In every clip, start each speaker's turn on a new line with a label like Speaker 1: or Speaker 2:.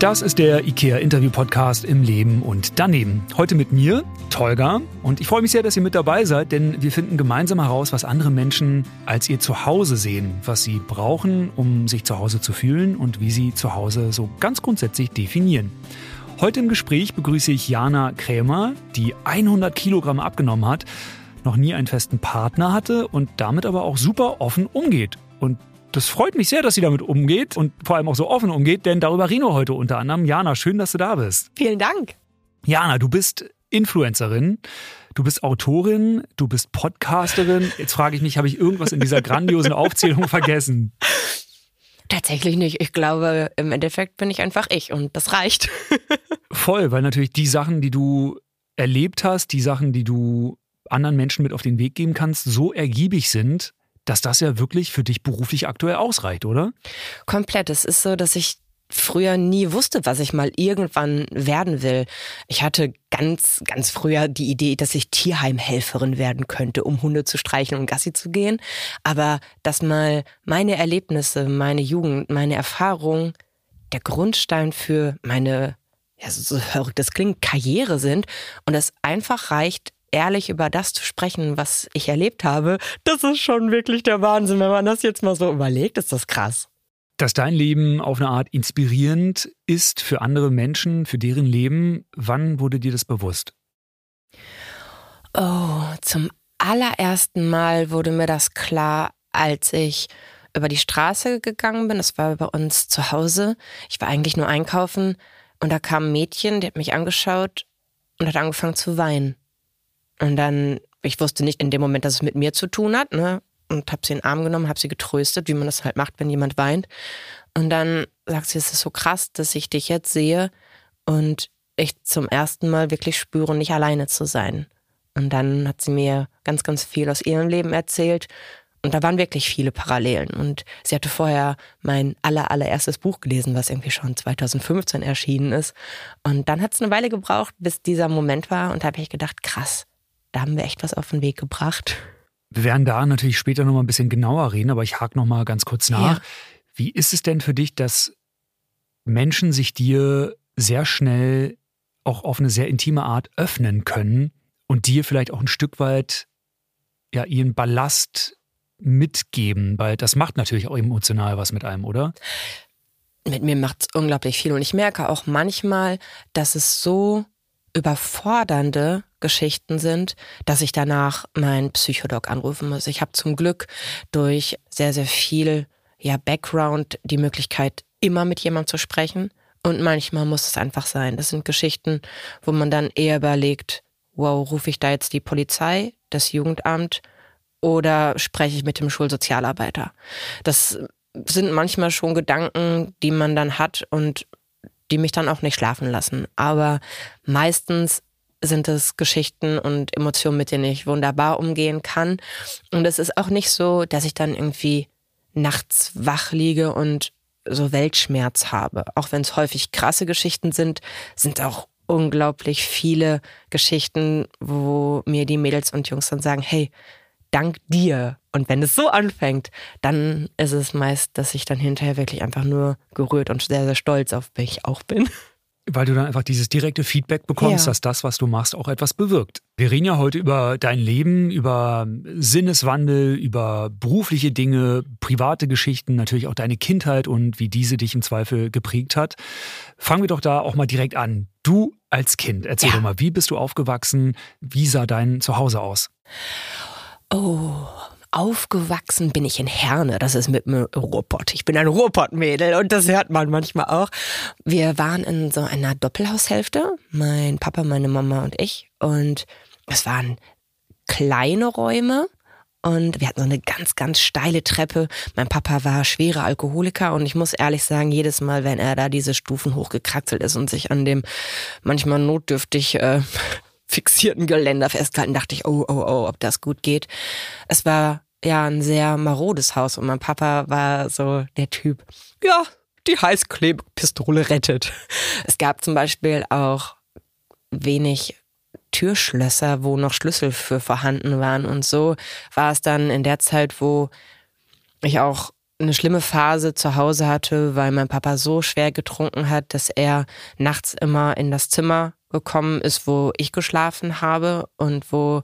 Speaker 1: Das ist der IKEA Interview Podcast im Leben und daneben. Heute mit mir, Tolga. Und ich freue mich sehr, dass ihr mit dabei seid, denn wir finden gemeinsam heraus, was andere Menschen als ihr Zuhause sehen, was sie brauchen, um sich zu Hause zu fühlen und wie sie zu Hause so ganz grundsätzlich definieren. Heute im Gespräch begrüße ich Jana Krämer, die 100 Kilogramm abgenommen hat, noch nie einen festen Partner hatte und damit aber auch super offen umgeht. Und das freut mich sehr, dass sie damit umgeht und vor allem auch so offen umgeht, denn darüber reden wir heute unter anderem. Jana, schön, dass du da bist.
Speaker 2: Vielen Dank.
Speaker 1: Jana, du bist Influencerin, du bist Autorin, du bist Podcasterin. Jetzt frage ich mich, habe ich irgendwas in dieser grandiosen Aufzählung vergessen?
Speaker 2: Tatsächlich nicht. Ich glaube, im Endeffekt bin ich einfach ich und das reicht.
Speaker 1: Voll, weil natürlich die Sachen, die du erlebt hast, die Sachen, die du anderen Menschen mit auf den Weg geben kannst, so ergiebig sind, dass das ja wirklich für dich beruflich aktuell ausreicht, oder?
Speaker 2: Komplett. Es ist so, dass ich früher nie wusste, was ich mal irgendwann werden will. Ich hatte ganz, ganz früher die Idee, dass ich Tierheimhelferin werden könnte, um Hunde zu streicheln und Gassi zu gehen. Aber dass mal meine Erlebnisse, meine Jugend, meine Erfahrungen der Grundstein für meine, ja, so verrückt das klingt, Karriere sind und es einfach reicht, ehrlich über das zu sprechen, was ich erlebt habe, das ist schon wirklich der Wahnsinn. Wenn man das jetzt mal so überlegt, ist das krass.
Speaker 1: Dass dein Leben auf eine Art inspirierend ist für andere Menschen, für deren Leben, wann wurde dir das bewusst?
Speaker 2: Oh, zum allerersten Mal wurde mir das klar, als ich über die Straße gegangen bin. Das war bei uns zu Hause. Ich war eigentlich nur einkaufen und da kam ein Mädchen, die hat mich angeschaut und hat angefangen zu weinen. Und dann, ich wusste nicht in dem Moment, dass es mit mir zu tun hat, ne? Und habe sie in den Arm genommen, habe sie getröstet, wie man das halt macht, wenn jemand weint. Und dann sagt sie, es ist so krass, dass ich dich jetzt sehe und ich zum ersten Mal wirklich spüre, nicht alleine zu sein. Und dann hat sie mir ganz, ganz viel aus ihrem Leben erzählt. Und da waren wirklich viele Parallelen. Und sie hatte vorher mein aller, allererstes Buch gelesen, was irgendwie schon 2015 erschienen ist. Und dann hat es eine Weile gebraucht, bis dieser Moment war. Und da habe ich gedacht, krass, da haben wir echt was auf den Weg gebracht.
Speaker 1: Wir werden da natürlich später nochmal ein bisschen genauer reden, aber ich hake nochmal ganz kurz nach. Ja. Wie ist es denn für dich, dass Menschen sich dir sehr schnell auch auf eine sehr intime Art öffnen können und dir vielleicht auch ein Stück weit ja ihren Ballast mitgeben, weil das macht natürlich auch emotional was mit einem, oder?
Speaker 2: Mit mir macht es unglaublich viel und ich merke auch manchmal, dass es so überfordernde Geschichten sind, dass ich danach meinen Psychodoc anrufen muss. Ich habe zum Glück durch sehr, sehr viel ja, Background die Möglichkeit, immer mit jemandem zu sprechen. Und manchmal muss es einfach sein. Das sind Geschichten, wo man dann eher überlegt, wow, rufe ich da jetzt die Polizei, das Jugendamt oder spreche ich mit dem Schulsozialarbeiter? Das sind manchmal schon Gedanken, die man dann hat und die mich dann auch nicht schlafen lassen. Aber meistens sind es Geschichten und Emotionen, mit denen ich wunderbar umgehen kann. Und es ist auch nicht so, dass ich dann irgendwie nachts wach liege und so Weltschmerz habe. Auch wenn es häufig krasse Geschichten sind, sind auch unglaublich viele Geschichten, wo mir die Mädels und Jungs dann sagen, hey, dank dir. Und wenn es so anfängt, dann ist es meist, dass ich dann hinterher wirklich einfach nur gerührt und sehr, sehr stolz auf mich auch bin.
Speaker 1: Weil du dann einfach dieses direkte Feedback bekommst, ja. dass das, was du machst, auch etwas bewirkt. Wir reden ja heute über dein Leben, über Sinneswandel, über berufliche Dinge, private Geschichten, natürlich auch deine Kindheit und wie diese dich im Zweifel geprägt hat. Fangen wir doch da auch mal direkt an. Du als Kind, erzähl ja. doch mal, wie bist du aufgewachsen? Wie sah dein Zuhause aus?
Speaker 2: Oh, aufgewachsen bin ich in Herne. Das ist mit einem Ruhrpott. Ich bin ein Ruhrpott-Mädel und das hört man manchmal auch. Wir waren in so einer Doppelhaushälfte. Mein Papa, meine Mama und ich. Und es waren kleine Räume. Und wir hatten so eine ganz, ganz steile Treppe. Mein Papa war schwerer Alkoholiker und ich muss ehrlich sagen, jedes Mal, wenn er da diese Stufen hochgekraxelt ist und sich an dem manchmal notdürftig äh, fixierten Geländer festgehalten, dachte ich, oh, oh, oh, ob das gut geht. Es war ja ein sehr marodes Haus und mein Papa war so der Typ, ja, die Heißklebepistole rettet. Es gab zum Beispiel auch wenig Türschlösser, wo noch Schlüssel für vorhanden waren und so war es dann in der Zeit, wo ich auch eine schlimme Phase zu Hause hatte, weil mein Papa so schwer getrunken hat, dass er nachts immer in das Zimmer gekommen ist, wo ich geschlafen habe und wo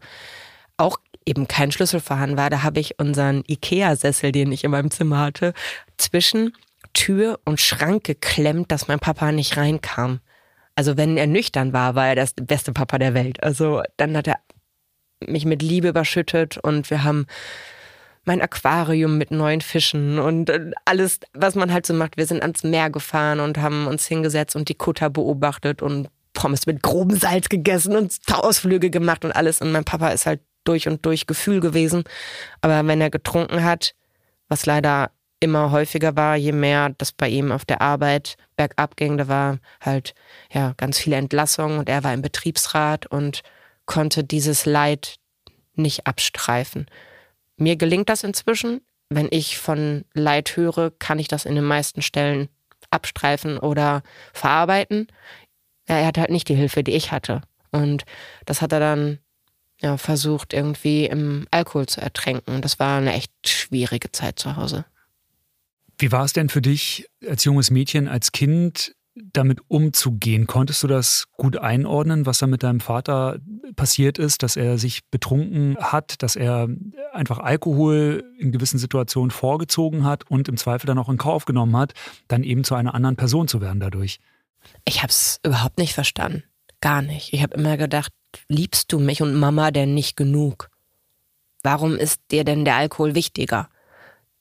Speaker 2: auch eben kein Schlüssel vorhanden war. Da habe ich unseren Ikea-Sessel, den ich in meinem Zimmer hatte, zwischen Tür und Schrank geklemmt, dass mein Papa nicht reinkam. Also wenn er nüchtern war, war er das beste Papa der Welt. Also dann hat er mich mit Liebe überschüttet und wir haben mein Aquarium mit neuen Fischen und äh, alles, was man halt so macht. Wir sind ans Meer gefahren und haben uns hingesetzt und die Kutter beobachtet und Pommes mit grobem Salz gegessen und Ausflüge gemacht und alles. Und mein Papa ist halt durch und durch Gefühl gewesen. Aber wenn er getrunken hat, was leider immer häufiger war, je mehr das bei ihm auf der Arbeit bergab ging, da war halt ja ganz viele Entlassungen und er war im Betriebsrat und konnte dieses Leid nicht abstreifen. Mir gelingt das inzwischen. Wenn ich von Leid höre, kann ich das in den meisten Stellen abstreifen oder verarbeiten. Ja, er hat halt nicht die Hilfe, die ich hatte. Und das hat er dann ja, versucht, irgendwie im Alkohol zu ertränken. Das war eine echt schwierige Zeit zu Hause.
Speaker 1: Wie war es denn für dich als junges Mädchen, als Kind, damit umzugehen? Konntest du das gut einordnen, was da mit deinem Vater passiert ist, dass er sich betrunken hat, dass er einfach Alkohol in gewissen Situationen vorgezogen hat und im Zweifel dann auch in Kauf genommen hat, dann eben zu einer anderen Person zu werden dadurch?
Speaker 2: Ich habe es überhaupt nicht verstanden. Gar nicht. Ich habe immer gedacht, liebst du mich und Mama denn nicht genug? Warum ist dir denn der Alkohol wichtiger?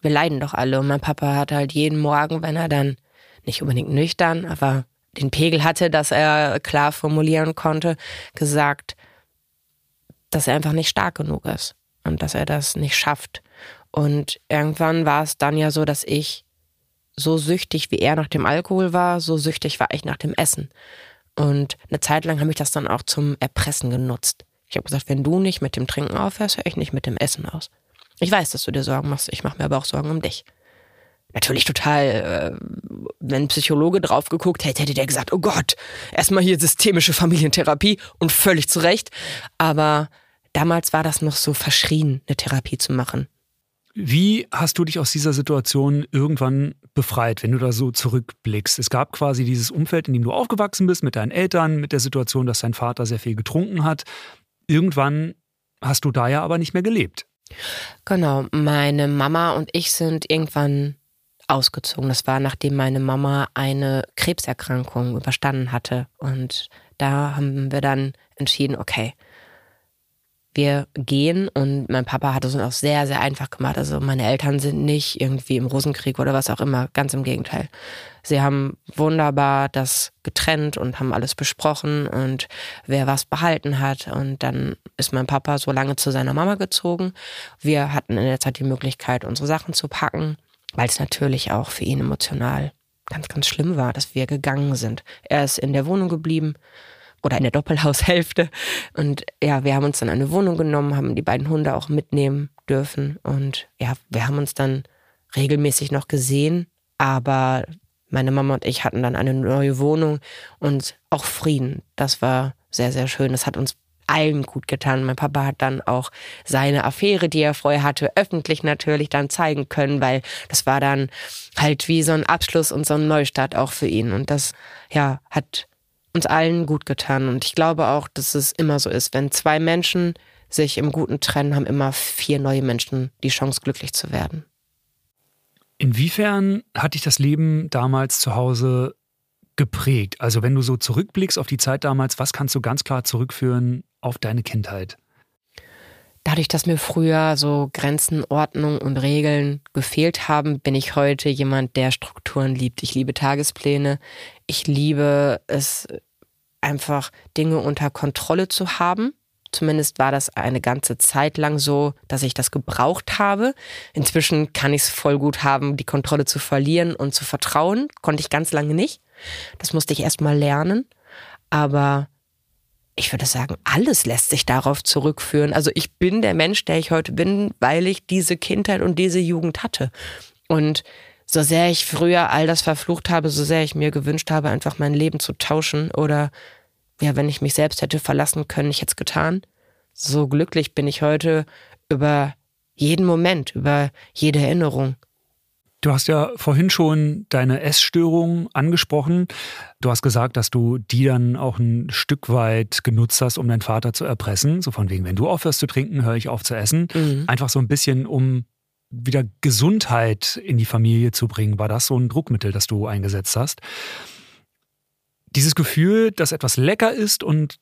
Speaker 2: Wir leiden doch alle und mein Papa hat halt jeden Morgen, wenn er dann nicht unbedingt nüchtern, aber den Pegel hatte, dass er klar formulieren konnte, gesagt, dass er einfach nicht stark genug ist und dass er das nicht schafft. Und irgendwann war es dann ja so, dass ich so süchtig wie er nach dem Alkohol war, so süchtig war ich nach dem Essen. Und eine Zeit lang habe ich das dann auch zum Erpressen genutzt. Ich habe gesagt, wenn du nicht mit dem Trinken aufhörst, höre ich nicht mit dem Essen aus. Ich weiß, dass du dir Sorgen machst, ich mache mir aber auch Sorgen um dich natürlich total, äh, wenn ein Psychologe drauf geguckt hätte, hätte der gesagt, oh Gott, erstmal hier systemische Familientherapie und völlig zu Recht. Aber damals war das noch so verschrien, eine Therapie zu machen.
Speaker 1: Wie hast du dich aus dieser Situation irgendwann befreit, wenn du da so zurückblickst? Es gab quasi dieses Umfeld, in dem du aufgewachsen bist, mit deinen Eltern, mit der Situation, dass dein Vater sehr viel getrunken hat. Irgendwann hast du da ja aber nicht mehr gelebt.
Speaker 2: Genau, meine Mama und ich sind irgendwann ausgezogen. Das war, nachdem meine Mama eine Krebserkrankung überstanden hatte. Und da haben wir dann entschieden, okay, wir gehen und mein Papa hat es uns auch sehr, sehr einfach gemacht. Also meine Eltern sind nicht irgendwie im Rosenkrieg oder was auch immer, ganz im Gegenteil. Sie haben wunderbar das getrennt und haben alles besprochen und wer was behalten hat. Und dann ist mein Papa so lange zu seiner Mama gezogen. Wir hatten in der Zeit die Möglichkeit, unsere Sachen zu packen weil es natürlich auch für ihn emotional ganz, ganz schlimm war, dass wir gegangen sind. Er ist in der Wohnung geblieben oder in der Doppelhaushälfte. Und ja, wir haben uns dann eine Wohnung genommen, haben die beiden Hunde auch mitnehmen dürfen. Und ja, wir haben uns dann regelmäßig noch gesehen, aber meine Mama und ich hatten dann eine neue Wohnung und auch Frieden. Das war sehr, sehr schön. Das hat uns allen gut getan. Mein Papa hat dann auch seine Affäre, die er vorher hatte, öffentlich natürlich dann zeigen können, weil das war dann halt wie so ein Abschluss und so ein Neustart auch für ihn. Und das, ja, hat uns allen gut getan. Und ich glaube auch, dass es immer so ist. Wenn zwei Menschen sich im Guten trennen, haben immer vier neue Menschen die Chance, glücklich zu werden.
Speaker 1: Inwiefern hat dich das Leben damals zu Hause geprägt? Also wenn du so zurückblickst auf die Zeit damals, was kannst du ganz klar zurückführen auf deine Kindheit?
Speaker 2: Dadurch, dass mir früher so Grenzen, Ordnung und Regeln gefehlt haben, bin ich heute jemand, der Strukturen liebt. Ich liebe Tagespläne. Ich liebe es einfach, Dinge unter Kontrolle zu haben. Zumindest war das eine ganze Zeit lang so, dass ich das gebraucht habe. Inzwischen kann ich es voll gut haben, die Kontrolle zu verlieren und zu vertrauen. Konnte ich ganz lange nicht. Das musste ich erst mal lernen. Aber ich würde sagen, alles lässt sich darauf zurückführen. Also ich bin der Mensch, der ich heute bin, weil ich diese Kindheit und diese Jugend hatte. Und so sehr ich früher all das verflucht habe, so sehr ich mir gewünscht habe, einfach mein Leben zu tauschen oder ja, wenn ich mich selbst hätte verlassen können, ich hätte es getan. So glücklich bin ich heute über jeden Moment, über jede Erinnerung.
Speaker 1: Du hast ja vorhin schon deine Essstörung angesprochen. Du hast gesagt, dass du die dann auch ein Stück weit genutzt hast, um deinen Vater zu erpressen. So von wegen, wenn du aufhörst zu trinken, höre ich auf zu essen. Mhm. Einfach so ein bisschen, um wieder Gesundheit in die Familie zu bringen. War das so ein Druckmittel, das du eingesetzt hast? Dieses Gefühl, dass etwas lecker ist und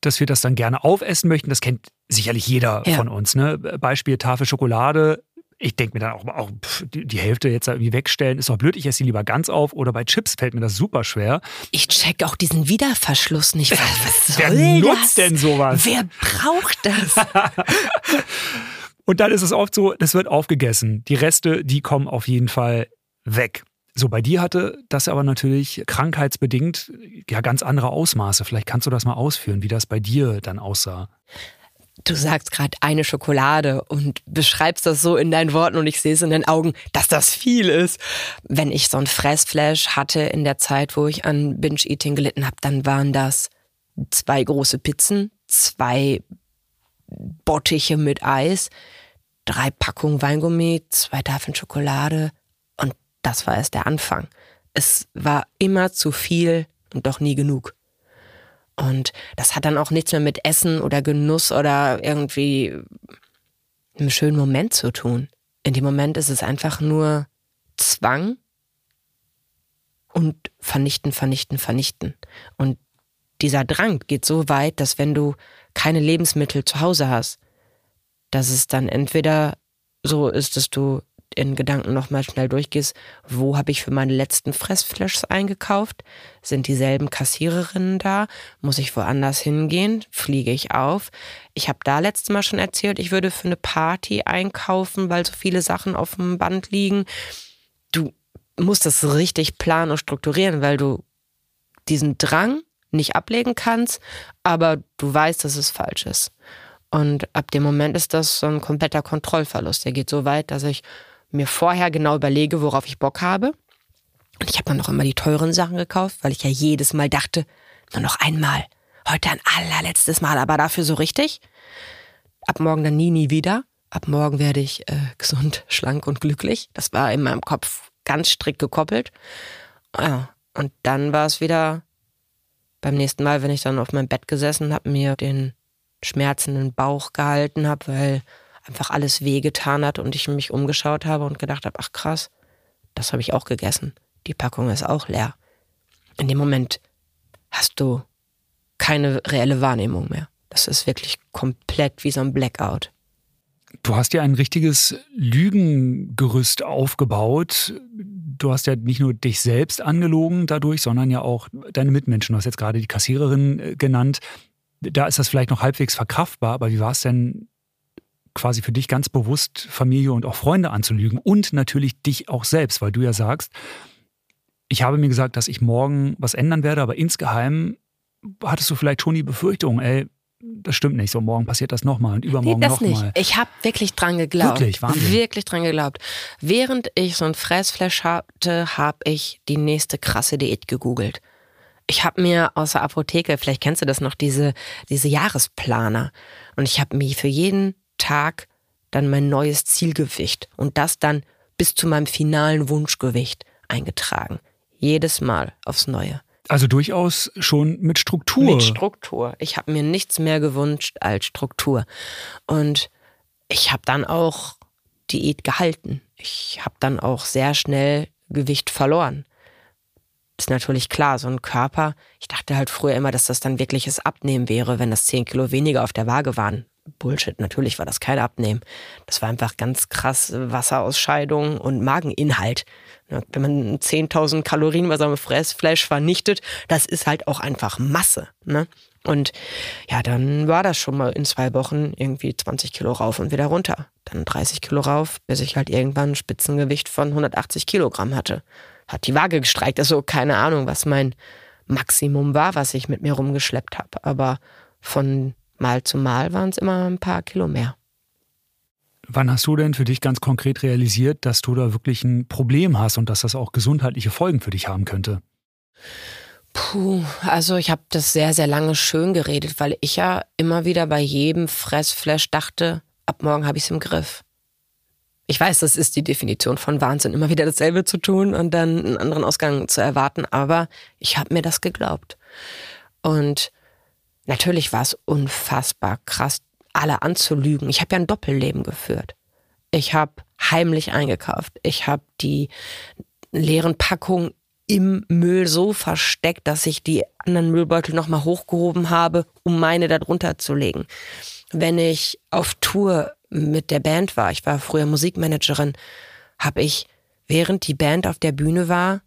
Speaker 1: dass wir das dann gerne aufessen möchten, das kennt sicherlich jeder ja. von uns. Ne? Beispiel Tafel Schokolade ich denke mir dann auch, auch pff, die, Hälfte jetzt irgendwie wegstellen, ist doch blöd, ich esse sie lieber ganz auf. Oder bei Chips fällt mir das super schwer.
Speaker 2: Ich check auch diesen Wiederverschluss nicht. Was
Speaker 1: soll Wer nutzt das? denn sowas?
Speaker 2: Wer braucht das?
Speaker 1: Und dann ist es oft so, das wird aufgegessen. Die Reste, die kommen auf jeden Fall weg. So, bei dir hatte das aber natürlich krankheitsbedingt ja ganz andere Ausmaße. Vielleicht kannst du das mal ausführen, wie das bei dir dann aussah.
Speaker 2: Du sagst gerade eine Schokolade und beschreibst das so in deinen Worten und ich sehe es in den Augen, dass das viel ist. Wenn ich so ein Fressflash hatte in der Zeit, wo ich an Binge-Eating gelitten habe, dann waren das zwei große Pizzen, zwei Bottiche mit Eis, drei Packungen Weingummi, zwei Tafeln Schokolade und das war erst der Anfang. Es war immer zu viel und doch nie genug. Und das hat dann auch nichts mehr mit Essen oder Genuss oder irgendwie einem schönen Moment zu tun. In dem Moment ist es einfach nur Zwang und vernichten, vernichten, vernichten. Und dieser Drang geht so weit, dass wenn du keine Lebensmittel zu Hause hast, dass es dann entweder so ist, dass du in Gedanken nochmal schnell durchgehst, wo habe ich für meine letzten Fressflashs eingekauft? Sind dieselben Kassiererinnen da? Muss ich woanders hingehen? Fliege ich auf? Ich habe da letztes Mal schon erzählt, ich würde für eine Party einkaufen, weil so viele Sachen auf dem Band liegen. Du musst das richtig planen und strukturieren, weil du diesen Drang nicht ablegen kannst, aber du weißt, dass es falsch ist. Und ab dem Moment ist das so ein kompletter Kontrollverlust. Der geht so weit, dass ich mir vorher genau überlege, worauf ich Bock habe. Und ich habe dann noch immer die teuren Sachen gekauft, weil ich ja jedes Mal dachte, nur noch einmal. Heute ein allerletztes Mal, aber dafür so richtig. Ab morgen dann nie, nie wieder. Ab morgen werde ich äh, gesund, schlank und glücklich. Das war in meinem Kopf ganz strikt gekoppelt. Ja, und dann war es wieder beim nächsten Mal, wenn ich dann auf meinem Bett gesessen habe, mir den schmerzenden Bauch gehalten habe, weil einfach alles wehgetan hat und ich mich umgeschaut habe und gedacht habe, ach krass, das habe ich auch gegessen. Die Packung ist auch leer. In dem Moment hast du keine reelle Wahrnehmung mehr. Das ist wirklich komplett wie so ein Blackout.
Speaker 1: Du hast ja ein richtiges Lügengerüst aufgebaut. Du hast ja nicht nur dich selbst angelogen dadurch, sondern ja auch deine Mitmenschen. Du hast jetzt gerade die Kassiererin äh, genannt. Da ist das vielleicht noch halbwegs verkraftbar, aber wie war es denn quasi für dich ganz bewusst Familie und auch Freunde anzulügen und natürlich dich auch selbst, weil du ja sagst, ich habe mir gesagt, dass ich morgen was ändern werde, aber insgeheim hattest du vielleicht schon die Befürchtung, ey, das stimmt nicht, so morgen passiert das nochmal und übermorgen
Speaker 2: nee,
Speaker 1: das nochmal.
Speaker 2: Nicht. Ich habe wirklich dran geglaubt.
Speaker 1: Wirklich, Wahnsinn.
Speaker 2: Wirklich dran geglaubt. Während ich so ein Fressflash hatte, habe ich die nächste krasse Diät gegoogelt. Ich habe mir aus der Apotheke, vielleicht kennst du das noch, diese, diese Jahresplaner. Und ich habe mir für jeden Tag dann mein neues Zielgewicht und das dann bis zu meinem finalen Wunschgewicht eingetragen. Jedes Mal aufs Neue.
Speaker 1: Also durchaus schon mit Struktur.
Speaker 2: Mit Struktur. Ich habe mir nichts mehr gewünscht als Struktur. Und ich habe dann auch Diät gehalten. Ich habe dann auch sehr schnell Gewicht verloren. Ist natürlich klar, so ein Körper, ich dachte halt früher immer, dass das dann wirkliches Abnehmen wäre, wenn das 10 Kilo weniger auf der Waage waren. Bullshit. Natürlich war das kein Abnehmen. Das war einfach ganz krass Wasserausscheidung und Mageninhalt. Wenn man 10.000 Kalorien bei seinem Fressfleisch vernichtet, das ist halt auch einfach Masse. Ne? Und ja, dann war das schon mal in zwei Wochen irgendwie 20 Kilo rauf und wieder runter. Dann 30 Kilo rauf, bis ich halt irgendwann ein Spitzengewicht von 180 Kilogramm hatte. Hat die Waage gestreikt. Also keine Ahnung, was mein Maximum war, was ich mit mir rumgeschleppt habe. Aber von Mal zu Mal waren es immer ein paar Kilo mehr.
Speaker 1: Wann hast du denn für dich ganz konkret realisiert, dass du da wirklich ein Problem hast und dass das auch gesundheitliche Folgen für dich haben könnte?
Speaker 2: Puh, also ich habe das sehr, sehr lange schön geredet, weil ich ja immer wieder bei jedem Fressflash dachte, ab morgen habe ich es im Griff. Ich weiß, das ist die Definition von Wahnsinn, immer wieder dasselbe zu tun und dann einen anderen Ausgang zu erwarten, aber ich habe mir das geglaubt. Und natürlich war es unfassbar krass, alle anzulügen. Ich habe ja ein Doppelleben geführt. Ich habe heimlich eingekauft. Ich habe die leeren Packungen im Müll so versteckt, dass ich die anderen Müllbeutel nochmal hochgehoben habe, um meine darunter zu legen. Wenn ich auf Tour mit der Band war, ich war früher Musikmanagerin, habe ich, während die Band auf der Bühne war,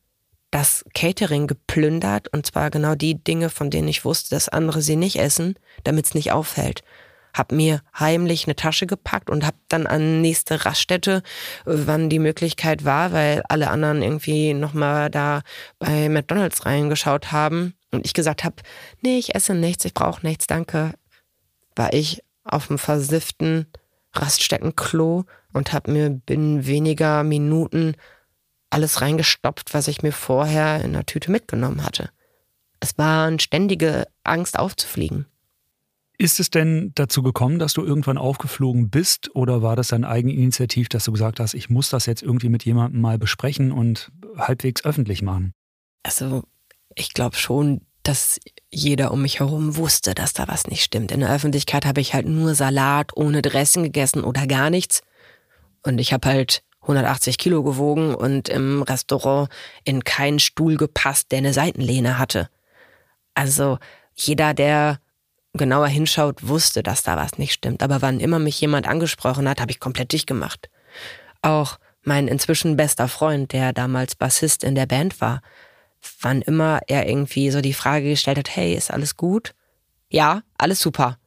Speaker 2: das Catering geplündert. Und zwar genau die Dinge, von denen ich wusste, dass andere sie nicht essen, damit es nicht auffällt. Hab mir heimlich eine Tasche gepackt und hab dann an nächste Raststätte, wann die Möglichkeit war, weil alle anderen irgendwie nochmal da bei McDonalds reingeschaut haben. Und ich gesagt habe, nee, ich esse nichts, ich brauche nichts, danke, war ich auf dem versifften Raststättenklo und habe mir binnen weniger Minuten alles reingestopft, was ich mir vorher in der Tüte mitgenommen hatte. Es war eine ständige Angst aufzufliegen.
Speaker 1: Ist es denn dazu gekommen, dass du irgendwann aufgeflogen bist oder war das dein Eigeninitiativ, dass du gesagt hast, ich muss das jetzt irgendwie mit jemandem mal besprechen und halbwegs öffentlich machen?
Speaker 2: Also ich glaube schon, dass jeder um mich herum wusste, dass da was nicht stimmt. In der Öffentlichkeit habe ich halt nur Salat ohne Dressing gegessen oder gar nichts. Und ich habe halt 180 Kilo gewogen und im Restaurant in keinen Stuhl gepasst, der eine Seitenlehne hatte. Also jeder, der genauer hinschaut, wusste, dass da was nicht stimmt. Aber wann immer mich jemand angesprochen hat, habe ich komplett dicht gemacht. Auch mein inzwischen bester Freund, der damals Bassist in der Band war, wann immer er irgendwie so die Frage gestellt hat, hey, ist alles gut? Ja, alles super.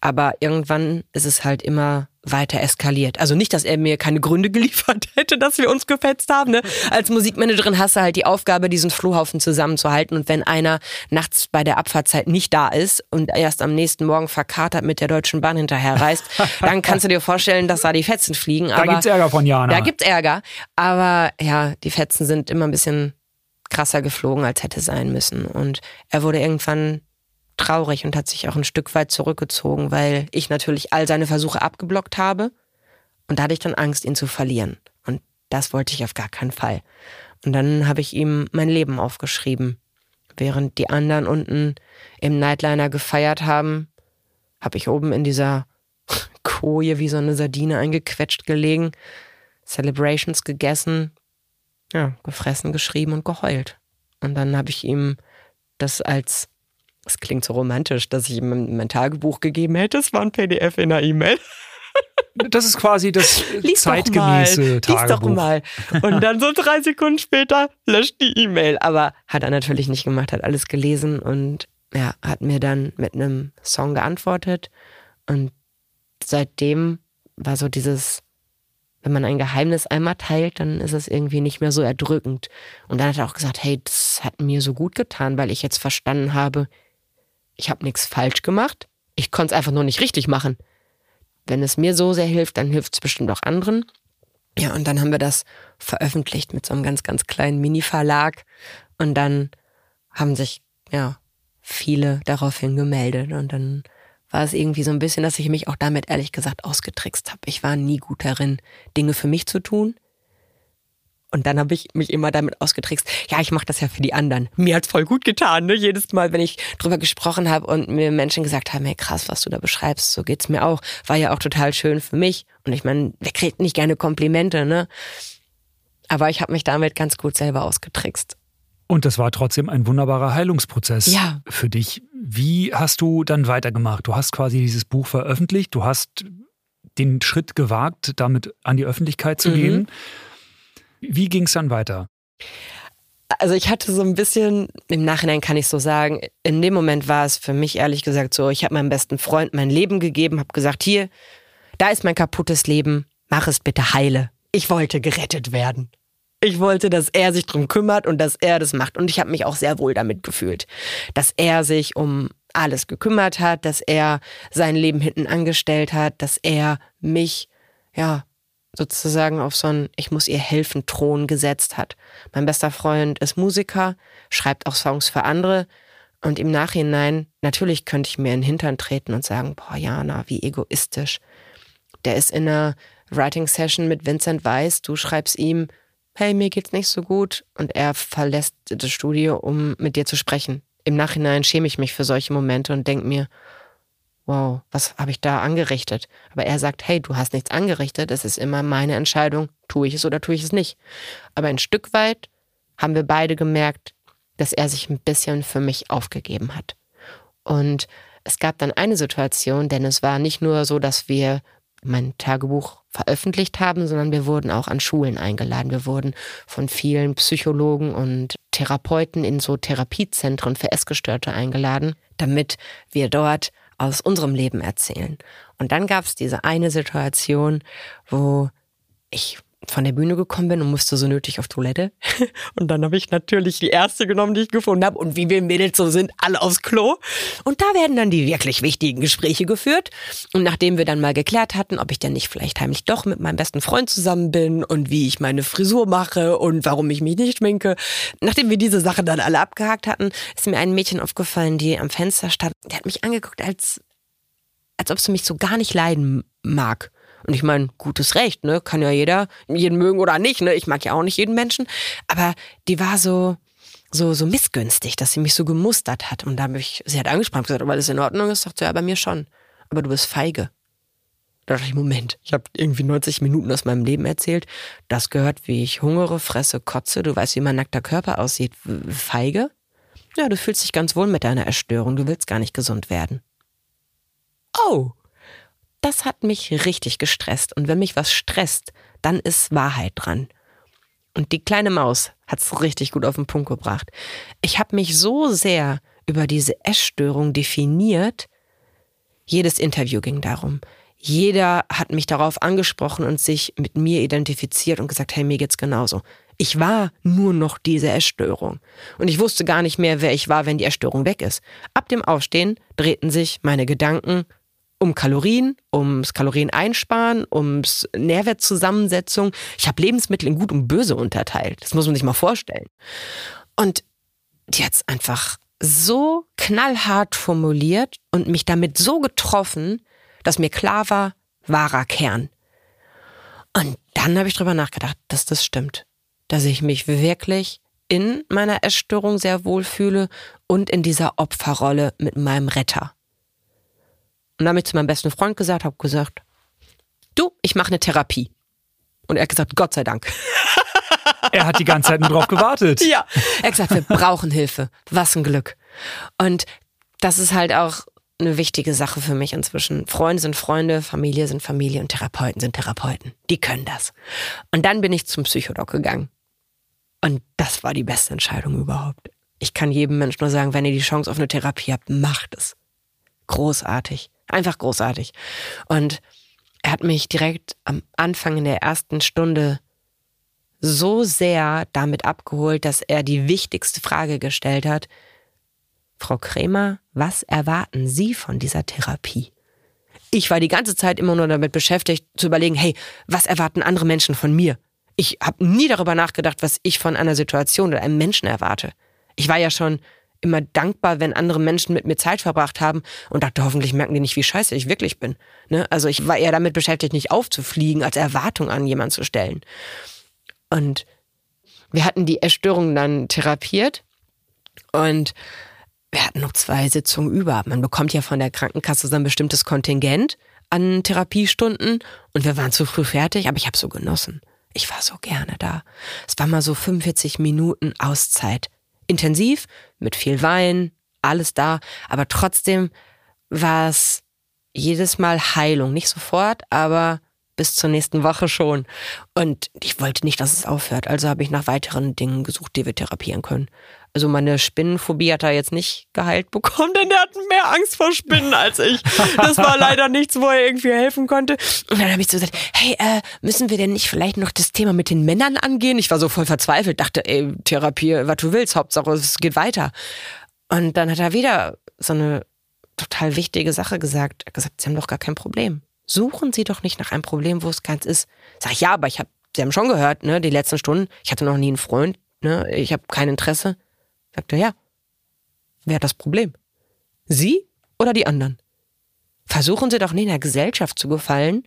Speaker 2: Aber irgendwann ist es halt immer weiter eskaliert. Also nicht, dass er mir keine Gründe geliefert hätte, dass wir uns gefetzt haben. Ne? Als Musikmanagerin hast du halt die Aufgabe, diesen Flohhaufen zusammenzuhalten. Und wenn einer nachts bei der Abfahrtzeit nicht da ist und erst am nächsten Morgen verkatert mit der Deutschen Bahn hinterherreist, dann kannst du dir vorstellen, dass da die Fetzen fliegen.
Speaker 1: Aber da gibt's Ärger von Jana.
Speaker 2: Da gibt's Ärger. Aber ja, die Fetzen sind immer ein bisschen krasser geflogen, als hätte sein müssen. Und er wurde irgendwann traurig und hat sich auch ein Stück weit zurückgezogen, weil ich natürlich all seine Versuche abgeblockt habe. Und da hatte ich dann Angst, ihn zu verlieren. Und das wollte ich auf gar keinen Fall. Und dann habe ich ihm mein Leben aufgeschrieben. Während die anderen unten im Nightliner gefeiert haben, habe ich oben in dieser Koje wie so eine Sardine eingequetscht gelegen, Celebrations gegessen, ja, gefressen, geschrieben und geheult. Und dann habe ich ihm das als das klingt so romantisch, dass ich ihm mein Tagebuch gegeben hätte. Es war ein PDF in einer E-Mail.
Speaker 1: Das ist quasi das
Speaker 2: Lies
Speaker 1: zeitgemäße
Speaker 2: doch mal,
Speaker 1: Tagebuch.
Speaker 2: Lies doch mal. Und dann so drei Sekunden später löscht die E-Mail. Aber hat er natürlich nicht gemacht, hat alles gelesen und ja, hat mir dann mit einem Song geantwortet. Und seitdem war so dieses, wenn man ein Geheimnis einmal teilt, dann ist es irgendwie nicht mehr so erdrückend. Und dann hat er auch gesagt, hey, das hat mir so gut getan, weil ich jetzt verstanden habe, ich habe nichts falsch gemacht. Ich konnte es einfach nur nicht richtig machen. Wenn es mir so sehr hilft, dann hilft es bestimmt auch anderen. Ja, und dann haben wir das veröffentlicht mit so einem ganz, ganz kleinen Mini-Verlag. Und dann haben sich, ja, viele daraufhin gemeldet. Und dann war es irgendwie so ein bisschen, dass ich mich auch damit ehrlich gesagt ausgetrickst habe. Ich war nie gut darin, Dinge für mich zu tun. Und dann habe ich mich immer damit ausgetrickst, ja, ich mache das ja für die anderen. Mir hat's voll gut getan, ne? Jedes Mal, wenn ich drüber gesprochen habe und mir Menschen gesagt haben, hey krass, was du da beschreibst, so geht's mir auch, war ja auch total schön für mich. Und ich meine, wer kriegt nicht gerne Komplimente, ne? Aber ich habe mich damit ganz gut selber ausgetrickst.
Speaker 1: Und das war trotzdem ein wunderbarer Heilungsprozess
Speaker 2: Ja.
Speaker 1: für dich. Wie hast du dann weitergemacht? Du hast quasi dieses Buch veröffentlicht, du hast den Schritt gewagt, damit an die Öffentlichkeit zu
Speaker 2: Mhm.
Speaker 1: gehen. Wie ging es dann weiter?
Speaker 2: Also ich hatte so ein bisschen, im Nachhinein kann ich so sagen, in dem Moment war es für mich ehrlich gesagt so, ich habe meinem besten Freund mein Leben gegeben, habe gesagt, hier, da ist mein kaputtes Leben, mach es bitte heile. Ich wollte gerettet werden. Ich wollte, dass er sich drum kümmert und dass er das macht. Und ich habe mich auch sehr wohl damit gefühlt, dass er sich um alles gekümmert hat, dass er sein Leben hinten angestellt hat, dass er mich, ja, sozusagen auf so einen Ich muss ihr helfen Thron gesetzt hat. Mein bester Freund ist Musiker, schreibt auch Songs für andere und im Nachhinein, natürlich könnte ich mir in den Hintern treten und sagen, boah, Jana, wie egoistisch. Der ist in einer Writing Session mit Vincent Weiss. Du schreibst ihm, hey, mir geht's nicht so gut. Und er verlässt das Studio, um mit dir zu sprechen. Im Nachhinein schäme ich mich für solche Momente und denke mir, wow, was habe ich da angerichtet? Aber er sagt, hey, du hast nichts angerichtet, es ist immer meine Entscheidung, tue ich es oder tue ich es nicht. Aber ein Stück weit haben wir beide gemerkt, dass er sich ein bisschen für mich aufgegeben hat. Und es gab dann eine Situation, denn es war nicht nur so, dass wir mein Tagebuch veröffentlicht haben, sondern wir wurden auch an Schulen eingeladen. Wir wurden von vielen Psychologen und Therapeuten in so Therapiezentren für Essgestörte eingeladen, damit wir dort aus unserem Leben erzählen. Und dann gab es diese eine Situation, wo ich von der Bühne gekommen bin und musste so nötig auf Toilette. Und dann habe ich natürlich die erste genommen, die ich gefunden habe. Und wie wir Mädels so sind, alle aufs Klo. Und da werden dann die wirklich wichtigen Gespräche geführt. Und nachdem wir dann mal geklärt hatten, ob ich denn nicht vielleicht heimlich doch mit meinem besten Freund zusammen bin und wie ich meine Frisur mache und warum ich mich nicht schminke, nachdem wir diese Sache dann alle abgehakt hatten, ist mir ein Mädchen aufgefallen, die am Fenster stand. Der hat mich angeguckt, als, als ob sie mich so gar nicht leiden mag. Und ich meine, gutes Recht, ne? Kann ja jeder jeden mögen oder nicht, ne? Ich mag ja auch nicht jeden Menschen. Aber die war so, so, so missgünstig, dass sie mich so gemustert hat. Und da habe ich, sie hat angesprochen gesagt, aber alles in Ordnung ist, sagt sie, ja, bei mir schon. Aber du bist feige. Da dachte ich, Moment, ich habe irgendwie 90 Minuten aus meinem Leben erzählt. Das gehört, wie ich hungere, fresse, kotze. Du weißt, wie mein nackter Körper aussieht. Feige? Ja, du fühlst dich ganz wohl mit deiner Erstörung. Du willst gar nicht gesund werden. Oh, das hat mich richtig gestresst. Und wenn mich was stresst, dann ist Wahrheit dran. Und die kleine Maus hat's richtig gut auf den Punkt gebracht. Ich habe mich so sehr über diese Essstörung definiert. Jedes Interview ging darum. Jeder hat mich darauf angesprochen und sich mit mir identifiziert und gesagt, hey, mir geht's genauso. Ich war nur noch diese Essstörung. Und ich wusste gar nicht mehr, wer ich war, wenn die Essstörung weg ist. Ab dem Aufstehen drehten sich meine Gedanken um Kalorien, ums Kalorieneinsparen, ums Nährwertzusammensetzung. Ich habe Lebensmittel in gut und böse unterteilt. Das muss man sich mal vorstellen. Und die hat's einfach so knallhart formuliert und mich damit so getroffen, dass mir klar war, wahrer Kern. Und dann habe ich drüber nachgedacht, dass das stimmt. Dass ich mich wirklich in meiner Essstörung sehr wohl fühle und in dieser Opferrolle mit meinem Retter. Und dann habe ich zu meinem besten Freund gesagt, habe gesagt, du, ich mache eine Therapie. Und er hat gesagt, Gott sei Dank.
Speaker 1: Er hat die ganze Zeit nur drauf gewartet.
Speaker 2: Ja. Er hat gesagt, wir brauchen Hilfe. Was ein Glück. Und das ist halt auch eine wichtige Sache für mich inzwischen. Freunde sind Freunde, Familie sind Familie und Therapeuten sind Therapeuten. Die können das. Und dann bin ich zum Psychodoc gegangen. Und das war die beste Entscheidung überhaupt. Ich kann jedem Menschen nur sagen, wenn ihr die Chance auf eine Therapie habt, macht es. Großartig. Einfach großartig. Und er hat mich direkt am Anfang in der ersten Stunde so sehr damit abgeholt, dass er die wichtigste Frage gestellt hat. Frau Krämer, was erwarten Sie von dieser Therapie? Ich war die ganze Zeit immer nur damit beschäftigt zu überlegen, hey, was erwarten andere Menschen von mir? Ich habe nie darüber nachgedacht, was ich von einer Situation oder einem Menschen erwarte. Ich war ja schon immer dankbar, wenn andere Menschen mit mir Zeit verbracht haben und dachte, hoffentlich merken die nicht, wie scheiße ich wirklich bin. Ne? Also ich war eher damit beschäftigt, nicht aufzufliegen, als Erwartung an jemanden zu stellen. Und wir hatten die Erstörung dann therapiert und wir hatten noch zwei Sitzungen über. Man bekommt ja von der Krankenkasse so ein bestimmtes Kontingent an Therapiestunden und wir waren zu früh fertig, aber ich habe so genossen. Ich war so gerne da. Es war mal so 45 Minuten Auszeit intensiv, mit viel Wein, alles da, aber trotzdem war es jedes Mal Heilung. Nicht sofort, aber bis zur nächsten Woche schon. Und ich wollte nicht, dass es aufhört. Also habe ich nach weiteren Dingen gesucht, die wir therapieren können. Also meine Spinnenphobie hat er jetzt nicht geheilt bekommen, denn der hat mehr Angst vor Spinnen als ich. Das war leider nichts, wo er irgendwie helfen konnte. Und dann habe ich so gesagt, hey, äh, müssen wir denn nicht vielleicht noch das Thema mit den Männern angehen? Ich war so voll verzweifelt, dachte, ey, Therapie, was du willst, Hauptsache es geht weiter. Und dann hat er wieder so eine total wichtige Sache gesagt. Er hat gesagt, Sie haben doch gar kein Problem suchen Sie doch nicht nach einem Problem, wo es ganz ist. Sag ich, ja, aber ich habe, Sie haben schon gehört, ne, die letzten Stunden, ich hatte noch nie einen Freund, ne, ich habe kein Interesse. Sagt er, ja. Wer hat das Problem? Sie oder die anderen? Versuchen Sie doch nicht in der Gesellschaft zu gefallen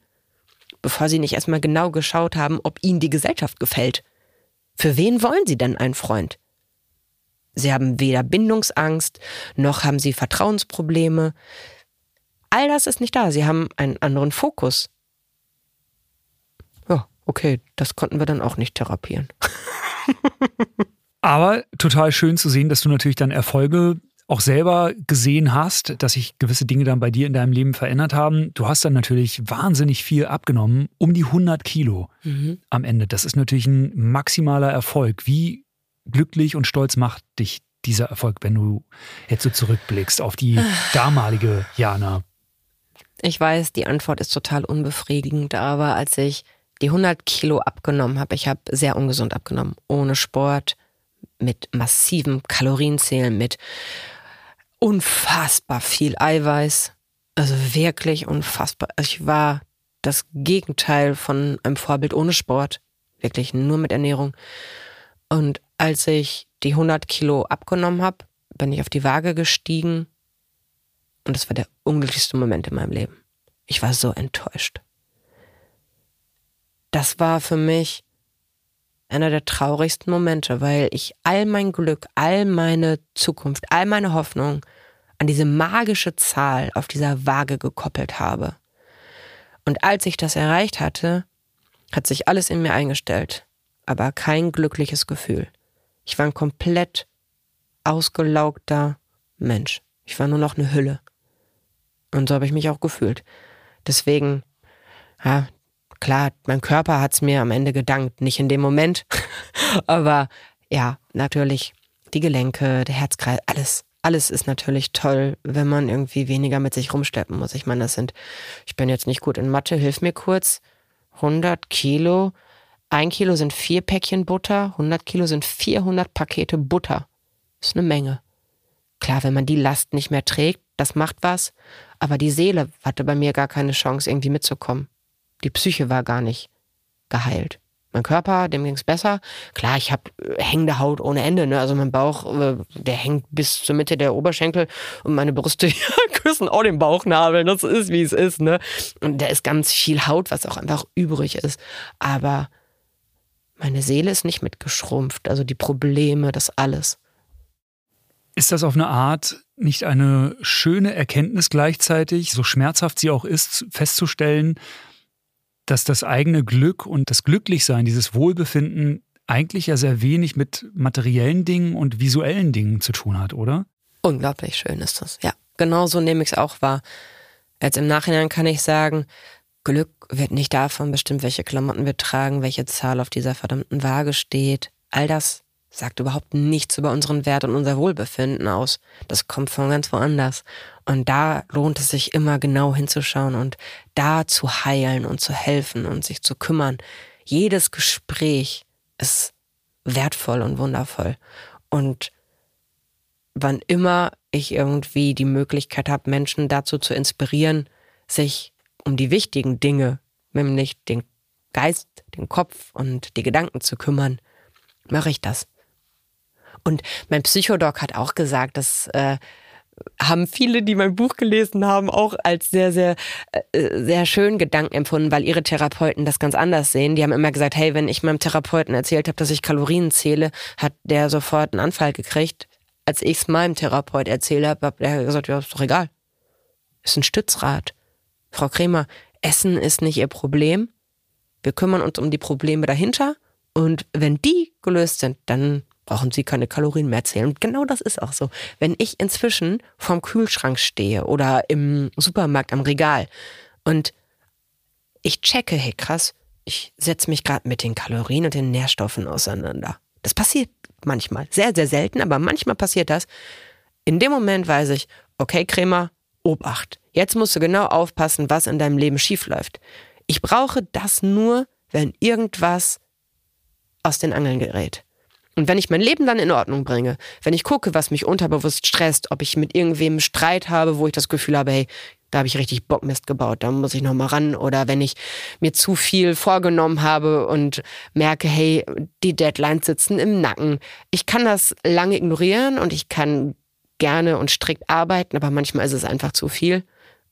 Speaker 2: bevor sie nicht erstmal genau geschaut haben, ob ihnen die Gesellschaft gefällt. Für wen wollen sie denn einen Freund? Sie haben weder Bindungsangst, noch haben sie Vertrauensprobleme. All das ist nicht da. Sie haben einen anderen Fokus. Ja, okay, das konnten wir dann auch nicht therapieren.
Speaker 1: Aber total schön zu sehen, dass du natürlich dann Erfolge auch selber gesehen hast, dass sich gewisse Dinge dann bei dir in deinem Leben verändert haben. Du hast dann natürlich wahnsinnig viel abgenommen, um die 100 Kilo mhm. am Ende. Das ist natürlich ein maximaler Erfolg. Wie glücklich und stolz macht dich dieser Erfolg, wenn du jetzt so zurückblickst auf die damalige Jana?
Speaker 2: Ich weiß, die Antwort ist total unbefriedigend, aber als ich die 100 Kilo abgenommen habe, ich habe sehr ungesund abgenommen, ohne Sport, mit massivem Kalorienzählen, mit unfassbar viel Eiweiß. Also wirklich unfassbar. Also ich war das Gegenteil von einem Vorbild ohne Sport. Wirklich nur mit Ernährung. Und als ich die 100 Kilo abgenommen habe, bin ich auf die Waage gestiegen. Und das war der unglücklichste Moment in meinem Leben. Ich war so enttäuscht. Das war für mich einer der traurigsten Momente, weil ich all mein Glück, all meine Zukunft, all meine Hoffnung an diese magische Zahl auf dieser Waage gekoppelt habe. Und als ich das erreicht hatte, hat sich alles in mir eingestellt, aber kein glückliches Gefühl. Ich war ein komplett ausgelaugter Mensch. Ich war nur noch eine Hülle. Und so habe ich mich auch gefühlt. Deswegen, ja, klar, mein Körper hat es mir am Ende gedankt, nicht in dem Moment. aber ja, natürlich die Gelenke, der Herzkreis, alles, alles ist natürlich toll, wenn man irgendwie weniger mit sich rumsteppen muss. Ich meine, das sind, ich bin jetzt nicht gut in Mathe, hilf mir kurz, 100 Kilo, ein Kilo sind vier Päckchen Butter, 100 Kilo sind 400 Pakete Butter. Ist eine Menge. Klar, wenn man die Last nicht mehr trägt, das macht was, aber die Seele hatte bei mir gar keine Chance, irgendwie mitzukommen. Die Psyche war gar nicht geheilt. Mein Körper, dem ging es besser. Klar, ich habe äh, hängende Haut ohne Ende. Ne? Also mein Bauch, äh, der hängt bis zur Mitte der Oberschenkel und meine Brüste küssen auch den Bauchnabel. Das ist, wie es ist. Ne? Und da ist ganz viel Haut, was auch einfach übrig ist. Aber meine Seele ist nicht mitgeschrumpft. Also die Probleme, das alles.
Speaker 1: Ist das auf eine Art nicht eine schöne Erkenntnis gleichzeitig, so schmerzhaft sie auch ist, festzustellen, dass das eigene Glück und das Glücklichsein, dieses Wohlbefinden eigentlich ja sehr wenig mit materiellen Dingen und visuellen Dingen zu tun hat, oder?
Speaker 2: Unglaublich schön ist das. Ja, genau so nehme ich es auch wahr. Jetzt im Nachhinein kann ich sagen, Glück wird nicht davon bestimmt, welche Klamotten wir tragen, welche Zahl auf dieser verdammten Waage steht. All das sagt überhaupt nichts über unseren Wert und unser Wohlbefinden aus. Das kommt von ganz woanders. Und da lohnt es sich immer genau hinzuschauen und da zu heilen und zu helfen und sich zu kümmern. Jedes Gespräch ist wertvoll und wundervoll. Und wann immer ich irgendwie die Möglichkeit habe, Menschen dazu zu inspirieren, sich um die wichtigen Dinge, nämlich den Geist, den Kopf und die Gedanken zu kümmern, mache ich das. Und mein Psychodoc hat auch gesagt, dass äh, haben viele, die mein Buch gelesen haben, auch als sehr, sehr, äh, sehr schön Gedanken empfunden, weil ihre Therapeuten das ganz anders sehen. Die haben immer gesagt, hey, wenn ich meinem Therapeuten erzählt habe, dass ich Kalorien zähle, hat der sofort einen Anfall gekriegt. Als ich es meinem Therapeut erzählt habe, hat er gesagt, ja, ist doch egal. Ist ein Stützrad. Frau Kremer, Essen ist nicht Ihr Problem. Wir kümmern uns um die Probleme dahinter. Und wenn die gelöst sind, dann brauchen Sie keine Kalorien mehr zählen. Und genau das ist auch so. Wenn ich inzwischen vorm Kühlschrank stehe oder im Supermarkt am Regal und ich checke, hey krass, ich setze mich gerade mit den Kalorien und den Nährstoffen auseinander. Das passiert manchmal. Sehr, sehr selten, aber manchmal passiert das. In dem Moment weiß ich, okay, Krämer, Obacht. Jetzt musst du genau aufpassen, was in deinem Leben schiefläuft. Ich brauche das nur, wenn irgendwas aus den Angeln gerät. Und wenn ich mein Leben dann in Ordnung bringe, wenn ich gucke, was mich unterbewusst stresst, ob ich mit irgendwem Streit habe, wo ich das Gefühl habe, hey, da habe ich richtig Bockmist gebaut, da muss ich nochmal ran. Oder wenn ich mir zu viel vorgenommen habe und merke, hey, die Deadlines sitzen im Nacken. Ich kann das lange ignorieren und ich kann gerne und strikt arbeiten, aber manchmal ist es einfach zu viel.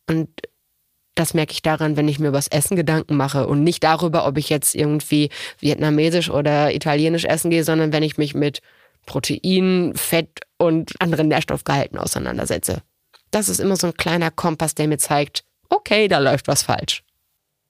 Speaker 2: Und Das merke ich daran, wenn ich mir über das Essen Gedanken mache und nicht darüber, ob ich jetzt irgendwie vietnamesisch oder italienisch essen gehe, sondern wenn ich mich mit Protein, Fett und anderen Nährstoffgehalten auseinandersetze. Das ist immer so ein kleiner Kompass, der mir zeigt, okay, da läuft was falsch.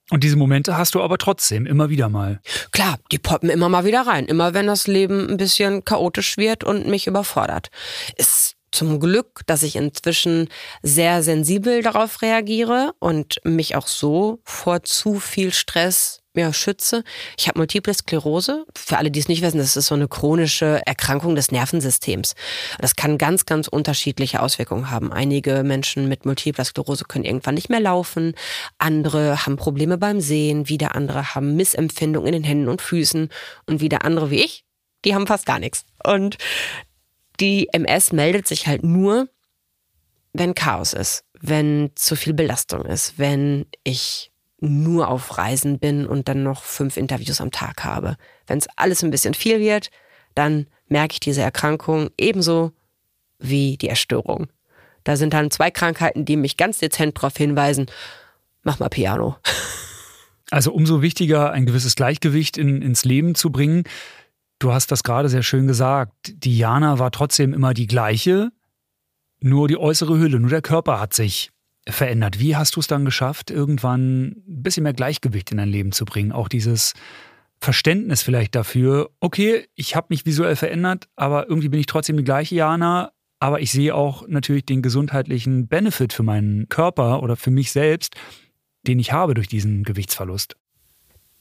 Speaker 1: Und diese Momente hast du aber trotzdem immer wieder mal.
Speaker 2: Klar, die poppen immer mal wieder rein. Immer wenn das Leben ein bisschen chaotisch wird und mich überfordert. Ist zum Glück, dass ich inzwischen sehr sensibel darauf reagiere und mich auch so vor zu viel Stress ja, schütze. Ich habe Multiple Sklerose. Für alle, die es nicht wissen, das ist so eine chronische Erkrankung des Nervensystems. Das kann ganz, ganz unterschiedliche Auswirkungen haben. Einige Menschen mit Multiple Sklerose können irgendwann nicht mehr laufen. Andere haben Probleme beim Sehen. Wieder andere haben Missempfindungen in den Händen und Füßen. Und wieder andere wie ich, die haben fast gar nichts. Und die MS meldet sich halt nur, wenn Chaos ist, wenn zu viel Belastung ist, wenn ich nur auf Reisen bin und dann noch fünf Interviews am Tag habe. Wenn es alles ein bisschen viel wird, dann merke ich diese Erkrankung ebenso wie die Erstörung. Da sind dann zwei Krankheiten, die mich ganz dezent darauf hinweisen, mach mal Piano.
Speaker 1: Also umso wichtiger, ein gewisses Gleichgewicht in, ins Leben zu bringen. Du hast das gerade sehr schön gesagt. Diana war trotzdem immer die gleiche, nur die äußere Hülle, nur der Körper hat sich verändert. Wie hast du es dann geschafft, irgendwann ein bisschen mehr Gleichgewicht in dein Leben zu bringen? Auch dieses Verständnis vielleicht dafür, okay, ich habe mich visuell verändert, aber irgendwie bin ich trotzdem die gleiche Jana, aber ich sehe auch natürlich den gesundheitlichen Benefit für meinen Körper oder für mich selbst, den ich habe durch diesen Gewichtsverlust.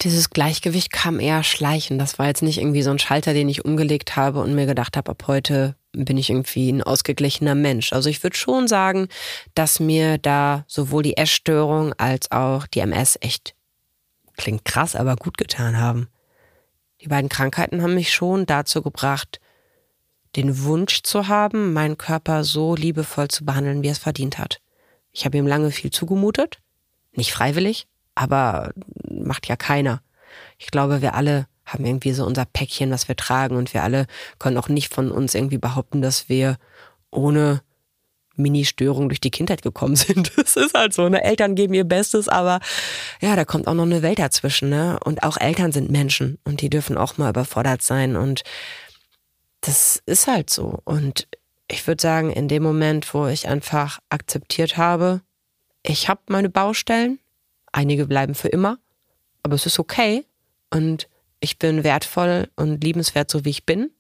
Speaker 2: Dieses Gleichgewicht kam eher schleichen. Das war jetzt nicht irgendwie so ein Schalter, den ich umgelegt habe und mir gedacht habe, ab heute bin ich irgendwie ein ausgeglichener Mensch. Also ich würde schon sagen, dass mir da sowohl die Essstörung als auch die MS echt klingt krass, aber gut getan haben. Die beiden Krankheiten haben mich schon dazu gebracht, den Wunsch zu haben, meinen Körper so liebevoll zu behandeln, wie er es verdient hat. Ich habe ihm lange viel zugemutet, nicht freiwillig, aber macht ja keiner. Ich glaube, wir alle haben irgendwie so unser Päckchen, was wir tragen und wir alle können auch nicht von uns irgendwie behaupten, dass wir ohne Mini-Störung durch die Kindheit gekommen sind. Das ist halt so, ne? Eltern geben ihr Bestes, aber ja, da kommt auch noch eine Welt dazwischen, ne? Und auch Eltern sind Menschen und die dürfen auch mal überfordert sein und das ist halt so. Und ich würde sagen, in dem Moment, wo ich einfach akzeptiert habe, ich habe meine Baustellen, Einige bleiben für immer, aber es ist okay und ich bin wertvoll und liebenswert, so wie ich bin,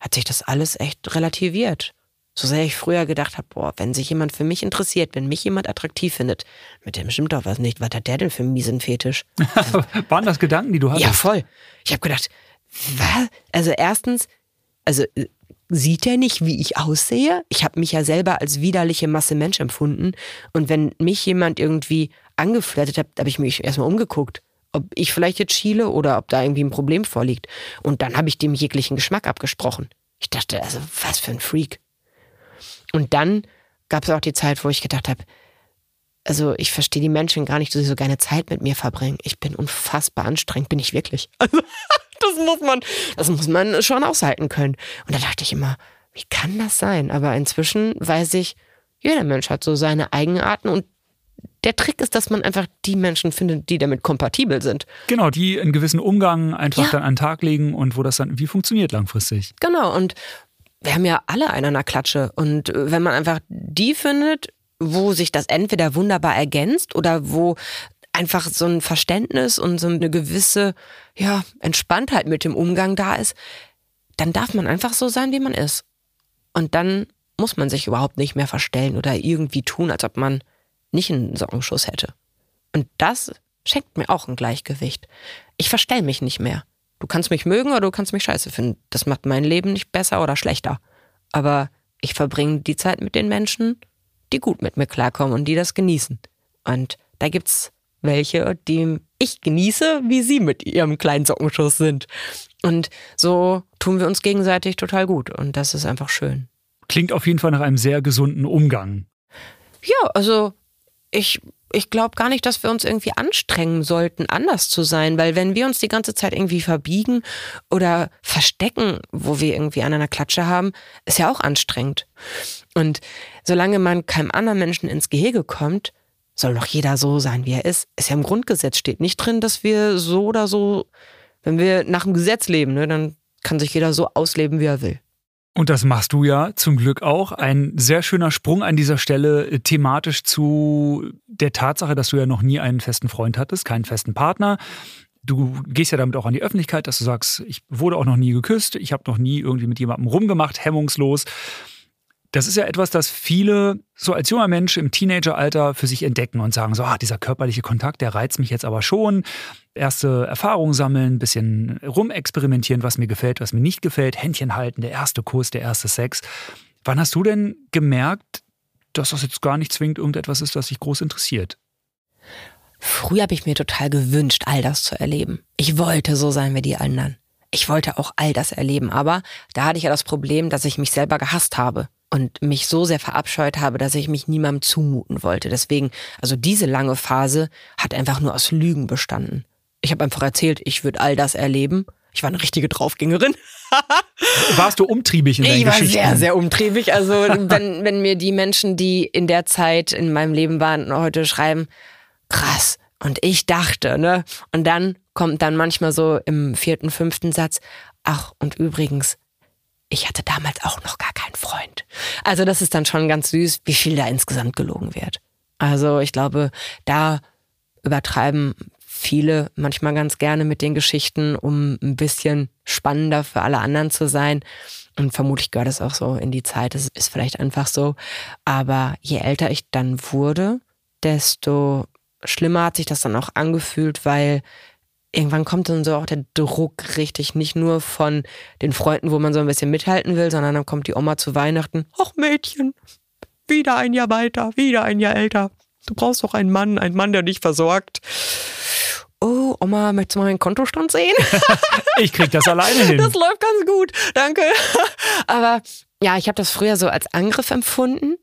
Speaker 2: hat sich das alles echt relativiert. So sehr ich früher gedacht habe, boah, wenn sich jemand für mich interessiert, wenn mich jemand attraktiv findet, mit dem stimmt doch was nicht. Was hat der denn für einen miesen Fetisch?
Speaker 1: Waren das Gedanken, die du hattest?
Speaker 2: Ja, voll. Ich habe gedacht, was? Also erstens, also äh, sieht er nicht, wie ich aussehe? Ich habe mich ja selber als widerliche Masse Mensch empfunden. Und wenn mich jemand irgendwie angeflirtet hat, habe ich mich erstmal umgeguckt, ob ich vielleicht jetzt schiele oder ob da irgendwie ein Problem vorliegt. Und dann habe ich dem jeglichen Geschmack abgesprochen. Ich dachte, also was für ein Freak. Und dann gab es auch die Zeit, wo ich gedacht habe, also ich verstehe die Menschen gar nicht, dass sie so gerne Zeit mit mir verbringen. Ich bin unfassbar anstrengend, bin ich wirklich. Also, das muss man, das muss man schon aushalten können. Und da dachte ich immer, wie kann das sein? Aber inzwischen weiß ich, jeder Mensch hat so seine Eigenarten und der Trick ist, dass man einfach die Menschen findet, die damit kompatibel sind.
Speaker 1: Genau, die einen gewissen Umgang einfach ja. dann an den Tag legen und wo das dann wie funktioniert langfristig.
Speaker 2: Genau, und wir haben ja alle einen an der Klatsche. Und wenn man einfach die findet, wo sich das entweder wunderbar ergänzt oder wo einfach so ein Verständnis und so eine gewisse ja, Entspanntheit mit dem Umgang da ist, dann darf man einfach so sein, wie man ist. Und dann muss man sich überhaupt nicht mehr verstellen oder irgendwie tun, als ob man nicht einen Sockenschuss hätte. Und das schenkt mir auch ein Gleichgewicht. Ich verstell mich nicht mehr. Du kannst mich mögen oder du kannst mich scheiße finden. Das macht mein Leben nicht besser oder schlechter. Aber ich verbringe die Zeit mit den Menschen, die gut mit mir klarkommen und die das genießen. Und da gibt's welche, die ich genieße, wie sie mit ihrem kleinen Sockenschuss sind. Und so tun wir uns gegenseitig total gut. Und das ist einfach schön.
Speaker 1: Klingt auf jeden Fall nach einem sehr gesunden Umgang.
Speaker 2: Ja, also ich ich glaube gar nicht, dass wir uns irgendwie anstrengen sollten, anders zu sein, weil wenn wir uns die ganze Zeit irgendwie verbiegen oder verstecken, wo wir irgendwie an einer Klatsche haben, ist ja auch anstrengend. Und solange man keinem anderen Menschen ins Gehege kommt, soll doch jeder so sein, wie er ist. Ist ja im Grundgesetz, steht nicht drin, dass wir so oder so, wenn wir nach dem Gesetz leben, ne, dann kann sich jeder so ausleben, wie er will.
Speaker 1: Und das machst du ja zum Glück auch. Ein sehr schöner Sprung an dieser Stelle äh, thematisch zu der Tatsache, dass du ja noch nie einen festen Freund hattest, keinen festen Partner. Du gehst ja damit auch an die Öffentlichkeit, dass du sagst, ich wurde auch noch nie geküsst, ich habe noch nie irgendwie mit jemandem rumgemacht, hemmungslos. Das ist ja etwas, das viele so als junger Mensch im Teenageralter für sich entdecken und sagen so, ah, dieser körperliche Kontakt, der reizt mich jetzt aber schon. Erste Erfahrungen sammeln, bisschen rumexperimentieren, was mir gefällt, was mir nicht gefällt, Händchen halten, der erste Kuss, der erste Sex. Wann hast du denn gemerkt, dass das jetzt gar nicht zwingend irgendetwas ist, das dich groß interessiert?
Speaker 2: Früher habe ich mir total gewünscht, all das zu erleben. Ich wollte so sein wie die anderen. Ich wollte auch all das erleben, aber da hatte ich ja das Problem, dass ich mich selber gehasst habe und mich so sehr verabscheut habe, dass ich mich niemandem zumuten wollte. Deswegen, also diese lange Phase hat einfach nur aus Lügen bestanden. Ich habe einfach erzählt, ich würde all das erleben. Ich war eine richtige Draufgängerin.
Speaker 1: Warst du umtriebig in deinen
Speaker 2: Ich war
Speaker 1: Geschichten?
Speaker 2: sehr, sehr umtriebig. Also wenn, wenn mir die Menschen, die in der Zeit in meinem Leben waren, heute schreiben, krass. Und ich dachte, ne? Und dann kommt dann manchmal so im vierten, fünften Satz, ach, und übrigens, ich hatte damals auch noch gar keinen Freund. Also das ist dann schon ganz süß, wie viel da insgesamt gelogen wird. Also ich glaube, da übertreiben viele manchmal ganz gerne mit den Geschichten, um ein bisschen spannender für alle anderen zu sein. Und vermutlich gehört es auch so in die Zeit. Es ist vielleicht einfach so. Aber je älter ich dann wurde, desto schlimmer hat sich das dann auch angefühlt, weil irgendwann kommt dann so auch der Druck richtig, nicht nur von den Freunden, wo man so ein bisschen mithalten will, sondern dann kommt die Oma zu Weihnachten. Ach Mädchen, wieder ein Jahr weiter, wieder ein Jahr älter. Du brauchst doch einen Mann, einen Mann, der dich versorgt. Oh, Oma, möchtest du mal meinen Kontostand sehen?
Speaker 1: ich krieg das alleine hin.
Speaker 2: Das läuft ganz gut, danke. Aber ja, ich habe das früher so als Angriff empfunden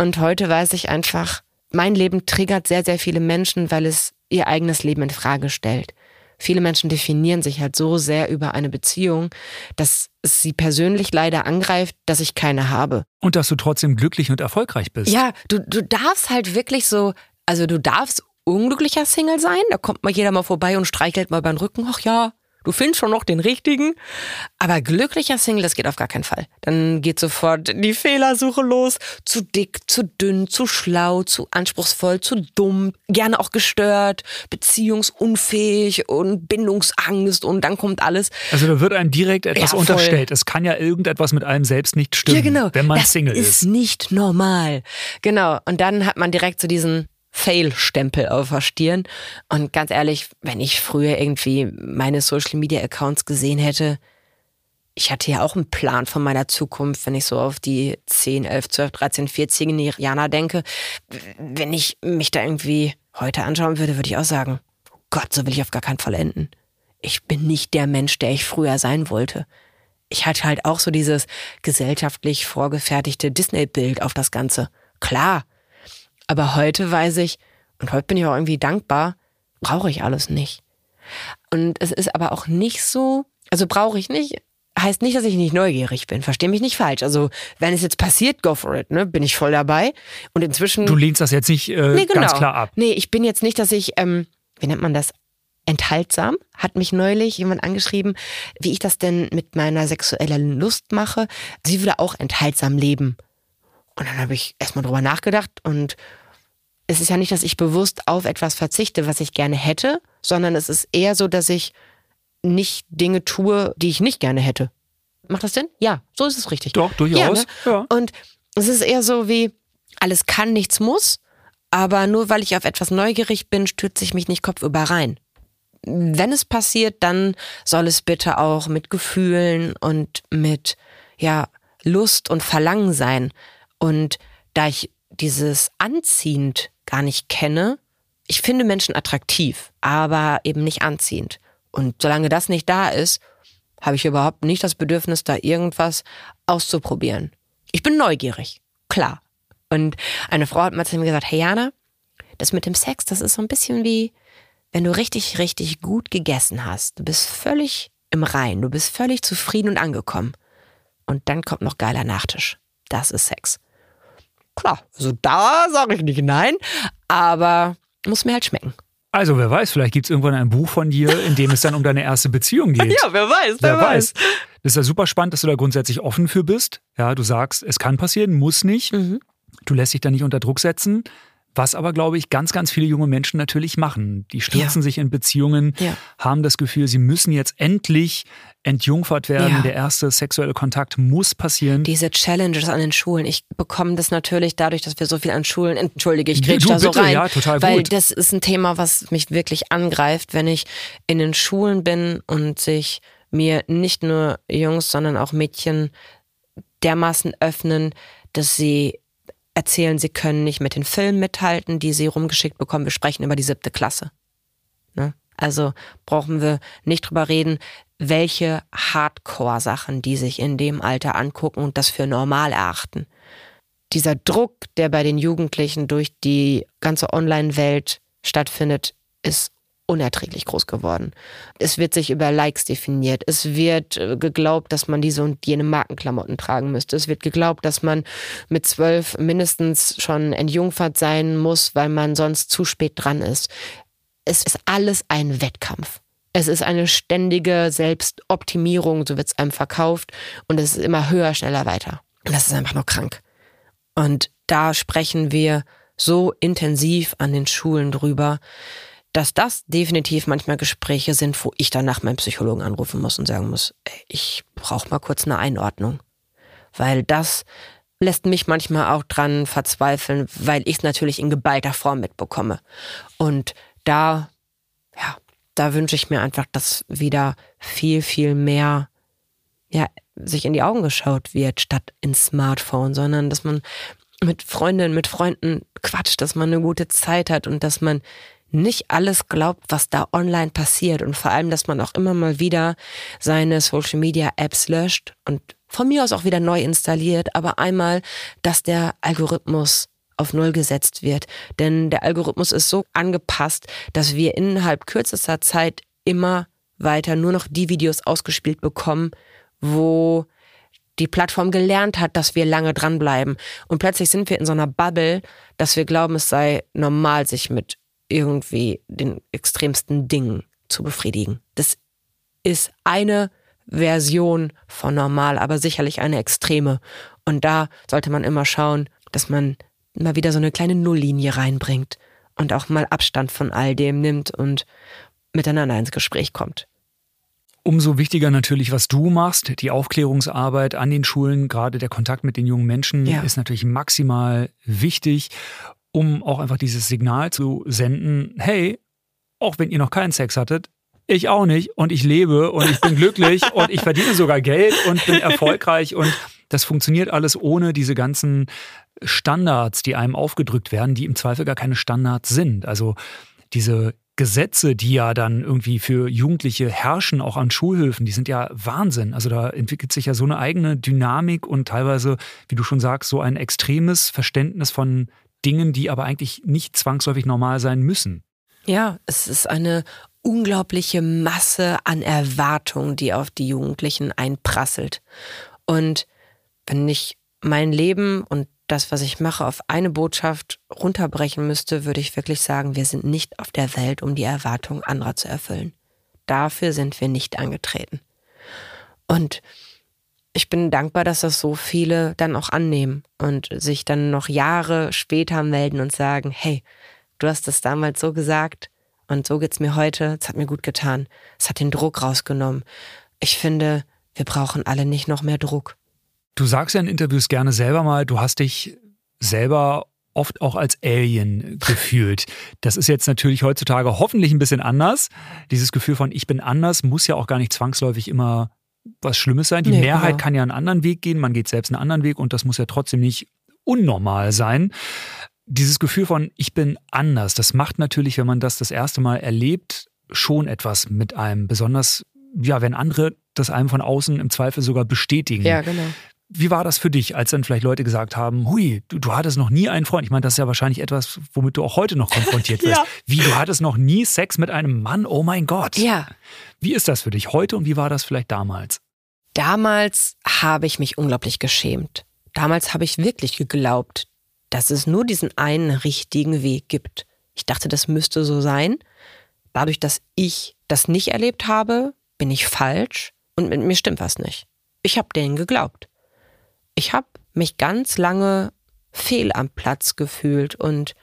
Speaker 2: und heute weiß ich einfach, mein Leben triggert sehr, sehr viele Menschen, weil es ihr eigenes Leben in Frage stellt. Viele Menschen definieren sich halt so sehr über eine Beziehung, dass es sie persönlich leider angreift, dass ich keine habe.
Speaker 1: Und dass du trotzdem glücklich und erfolgreich bist.
Speaker 2: Ja, du, du darfst halt wirklich so, also du darfst unglücklicher Single sein, da kommt mal jeder mal vorbei und streichelt mal beim Rücken, ach ja, Du findest schon noch den richtigen. Aber glücklicher Single, das geht auf gar keinen Fall. Dann geht sofort die Fehlersuche los. Zu dick, zu dünn, zu schlau, zu anspruchsvoll, zu dumm, gerne auch gestört, beziehungsunfähig und Bindungsangst und dann kommt alles.
Speaker 1: Also da wird einem direkt etwas ja, unterstellt. Es kann ja irgendetwas mit einem selbst nicht stimmen, ja, genau. wenn man
Speaker 2: das
Speaker 1: Single ist.
Speaker 2: Das ist nicht normal. Genau. Und dann hat man direkt so diesen Fail-Stempel auf der Stirn. Und ganz ehrlich, wenn ich früher irgendwie meine Social-Media-Accounts gesehen hätte, ich hatte ja auch einen Plan von meiner Zukunft, wenn ich so auf die 10, 11, 12, 13, 14 Jahre denke. Wenn ich mich da irgendwie heute anschauen würde, würde ich auch sagen, oh Gott, so will ich auf gar keinen Fall enden. Ich bin nicht der Mensch, der ich früher sein wollte. Ich hatte halt auch so dieses gesellschaftlich vorgefertigte Disney-Bild auf das Ganze. Klar, aber heute weiß ich, und heute bin ich auch irgendwie dankbar, brauche ich alles nicht. Und es ist aber auch nicht so, also brauche ich nicht, heißt nicht, dass ich nicht neugierig bin. Versteh mich nicht falsch. Also, wenn es jetzt passiert, go for it, ne? Bin ich voll dabei. Und inzwischen.
Speaker 1: Du lehnst das jetzt nicht äh, nee, genau. ganz klar ab.
Speaker 2: Nee, ich bin jetzt nicht, dass ich, ähm, wie nennt man das? Enthaltsam, hat mich neulich jemand angeschrieben, wie ich das denn mit meiner sexuellen Lust mache. Sie würde auch enthaltsam leben. Und dann habe ich erstmal drüber nachgedacht und es ist ja nicht, dass ich bewusst auf etwas verzichte, was ich gerne hätte, sondern es ist eher so, dass ich nicht Dinge tue, die ich nicht gerne hätte. Macht das Sinn? Ja, so ist es richtig.
Speaker 1: Doch, durchaus. Ja, ne?
Speaker 2: ja. Und es ist eher so wie, alles kann, nichts muss, aber nur weil ich auf etwas neugierig bin, stürze ich mich nicht kopfüber rein. Wenn es passiert, dann soll es bitte auch mit Gefühlen und mit, ja, Lust und Verlangen sein. Und da ich dieses anziehend gar nicht kenne, ich finde Menschen attraktiv, aber eben nicht anziehend. Und solange das nicht da ist, habe ich überhaupt nicht das Bedürfnis, da irgendwas auszuprobieren. Ich bin neugierig, klar. Und eine Frau hat mal zu mir gesagt, hey Jana, das mit dem Sex, das ist so ein bisschen wie, wenn du richtig, richtig gut gegessen hast. Du bist völlig im Rein, du bist völlig zufrieden und angekommen. Und dann kommt noch geiler Nachtisch. Das ist Sex. Klar, also da sage ich nicht nein, aber muss mir halt schmecken.
Speaker 1: Also wer weiß, vielleicht gibt es irgendwann ein Buch von dir, in dem es dann um deine erste Beziehung geht.
Speaker 2: Ja, wer weiß, wer, wer weiß. weiß.
Speaker 1: Das ist ja super spannend, dass du da grundsätzlich offen für bist. Ja, du sagst, es kann passieren, muss nicht. Mhm. Du lässt dich da nicht unter Druck setzen. Was aber, glaube ich, ganz, ganz viele junge Menschen natürlich machen. Die stürzen ja. sich in Beziehungen, ja. haben das Gefühl, sie müssen jetzt endlich entjungfert werden. Ja. Der erste sexuelle Kontakt muss passieren.
Speaker 2: Diese Challenges an den Schulen. Ich bekomme das natürlich dadurch, dass wir so viel an Schulen, entschuldige, ich kriege da so rein. Ja, total weil gut. das ist ein Thema, was mich wirklich angreift, wenn ich in den Schulen bin und sich mir nicht nur Jungs, sondern auch Mädchen dermaßen öffnen, dass sie erzählen, sie können nicht mit den Filmen mithalten, die sie rumgeschickt bekommen. Wir sprechen über die siebte Klasse. Ne? Also brauchen wir nicht drüber reden, welche Hardcore-Sachen die sich in dem Alter angucken und das für normal erachten. Dieser Druck, der bei den Jugendlichen durch die ganze Online-Welt stattfindet, ist unerträglich groß geworden. Es wird sich über Likes definiert. Es wird äh, geglaubt, dass man diese und jene Markenklamotten tragen müsste. Es wird geglaubt, dass man mit zwölf mindestens schon entjungfert sein muss, weil man sonst zu spät dran ist. Es ist alles ein Wettkampf. Es ist eine ständige Selbstoptimierung, so wird es einem verkauft und es ist immer höher, schneller, weiter. Und das ist einfach nur krank. Und da sprechen wir so intensiv an den Schulen drüber, dass das definitiv manchmal Gespräche sind, wo ich danach meinen Psychologen anrufen muss und sagen muss, ey, ich brauche mal kurz eine Einordnung. Weil das lässt mich manchmal auch dran verzweifeln, weil ich es natürlich in geballter Form mitbekomme. Und da, ja, da wünsche ich mir einfach, dass wieder viel, viel mehr, ja, sich in die Augen geschaut wird, statt ins Smartphone, sondern dass man mit Freundinnen, mit Freunden quatscht, dass man eine gute Zeit hat und dass man nicht alles glaubt, was da online passiert und vor allem, dass man auch immer mal wieder seine Social Media Apps löscht und von mir aus auch wieder neu installiert, aber einmal, dass der Algorithmus auf Null gesetzt wird. Denn der Algorithmus ist so angepasst, dass wir innerhalb kürzester Zeit immer weiter nur noch die Videos ausgespielt bekommen, wo die Plattform gelernt hat, dass wir lange dranbleiben. Und plötzlich sind wir in so einer Bubble, dass wir glauben, es sei normal, sich mit irgendwie den extremsten Dingen zu befriedigen. Das ist eine Version von normal, aber sicherlich eine extreme. Und da sollte man immer schauen, dass man mal wieder so eine kleine Nulllinie reinbringt und auch mal Abstand von all dem nimmt und miteinander ins Gespräch kommt.
Speaker 1: Umso wichtiger natürlich, was du machst. Die Aufklärungsarbeit an den Schulen, gerade der Kontakt mit den jungen Menschen ja. ist natürlich maximal wichtig um auch einfach dieses Signal zu senden, hey, auch wenn ihr noch keinen Sex hattet, ich auch nicht und ich lebe und ich bin glücklich und ich verdiene sogar Geld und bin erfolgreich und das funktioniert alles ohne diese ganzen Standards, die einem aufgedrückt werden, die im Zweifel gar keine Standards sind. Also diese Gesetze, die ja dann irgendwie für Jugendliche herrschen, auch an Schulhöfen, die sind ja Wahnsinn. Also da entwickelt sich ja so eine eigene Dynamik und teilweise, wie du schon sagst, so ein extremes Verständnis von Dingen, die aber eigentlich nicht zwangsläufig normal sein müssen.
Speaker 2: Ja, es ist eine unglaubliche Masse an Erwartungen, die auf die Jugendlichen einprasselt. Und wenn ich mein Leben und das, was ich mache, auf eine Botschaft runterbrechen müsste, würde ich wirklich sagen, wir sind nicht auf der Welt, um die Erwartungen anderer zu erfüllen. Dafür sind wir nicht angetreten. Und ich bin dankbar, dass das so viele dann auch annehmen und sich dann noch Jahre später melden und sagen, hey, du hast das damals so gesagt und so geht's mir heute, es hat mir gut getan, es hat den Druck rausgenommen. Ich finde, wir brauchen alle nicht noch mehr Druck.
Speaker 1: Du sagst ja in Interviews gerne selber mal, du hast dich selber oft auch als Alien gefühlt. Das ist jetzt natürlich heutzutage hoffentlich ein bisschen anders. Dieses Gefühl von ich bin anders muss ja auch gar nicht zwangsläufig immer was Schlimmes sein. Die nee, Mehrheit genau. kann ja einen anderen Weg gehen, man geht selbst einen anderen Weg und das muss ja trotzdem nicht unnormal sein. Dieses Gefühl von ich bin anders, das macht natürlich, wenn man das das erste Mal erlebt, schon etwas mit einem. Besonders, ja, wenn andere das einem von außen im Zweifel sogar bestätigen.
Speaker 2: Ja, genau.
Speaker 1: Wie war das für dich, als dann vielleicht Leute gesagt haben, hui, du, du hattest noch nie einen Freund? Ich meine, das ist ja wahrscheinlich etwas, womit du auch heute noch konfrontiert wirst. ja. Wie, du hattest noch nie Sex mit einem Mann? Oh mein Gott.
Speaker 2: Ja.
Speaker 1: Wie ist das für dich heute und wie war das vielleicht damals?
Speaker 2: Damals habe ich mich unglaublich geschämt. Damals habe ich wirklich geglaubt, dass es nur diesen einen richtigen Weg gibt. Ich dachte, das müsste so sein. Dadurch, dass ich das nicht erlebt habe, bin ich falsch und mit mir stimmt was nicht. Ich habe denen geglaubt. Ich habe mich ganz lange fehl am Platz gefühlt und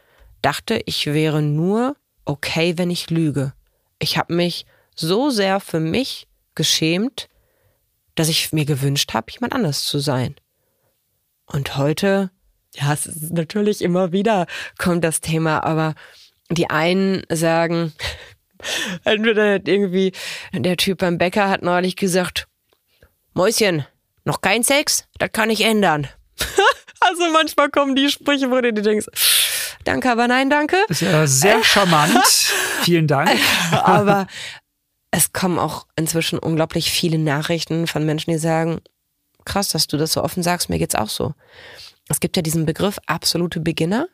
Speaker 2: dachte, ich wäre nur okay, wenn ich lüge. Ich habe mich so sehr für mich geschämt, dass ich mir gewünscht habe, jemand anders zu sein. Und heute, ja, es ist natürlich immer wieder kommt das Thema, aber die einen sagen, entweder irgendwie, der Typ beim Bäcker hat neulich gesagt, Mäuschen, noch kein Sex? Das kann ich ändern. also manchmal kommen die Sprüche, wo du dir denkst, danke, aber nein, danke.
Speaker 1: Das ist ja sehr charmant. Vielen Dank.
Speaker 2: aber es kommen auch inzwischen unglaublich viele Nachrichten von Menschen, die sagen, krass, dass du das so offen sagst, mir geht's auch so. Es gibt ja diesen Begriff absolute Beginner.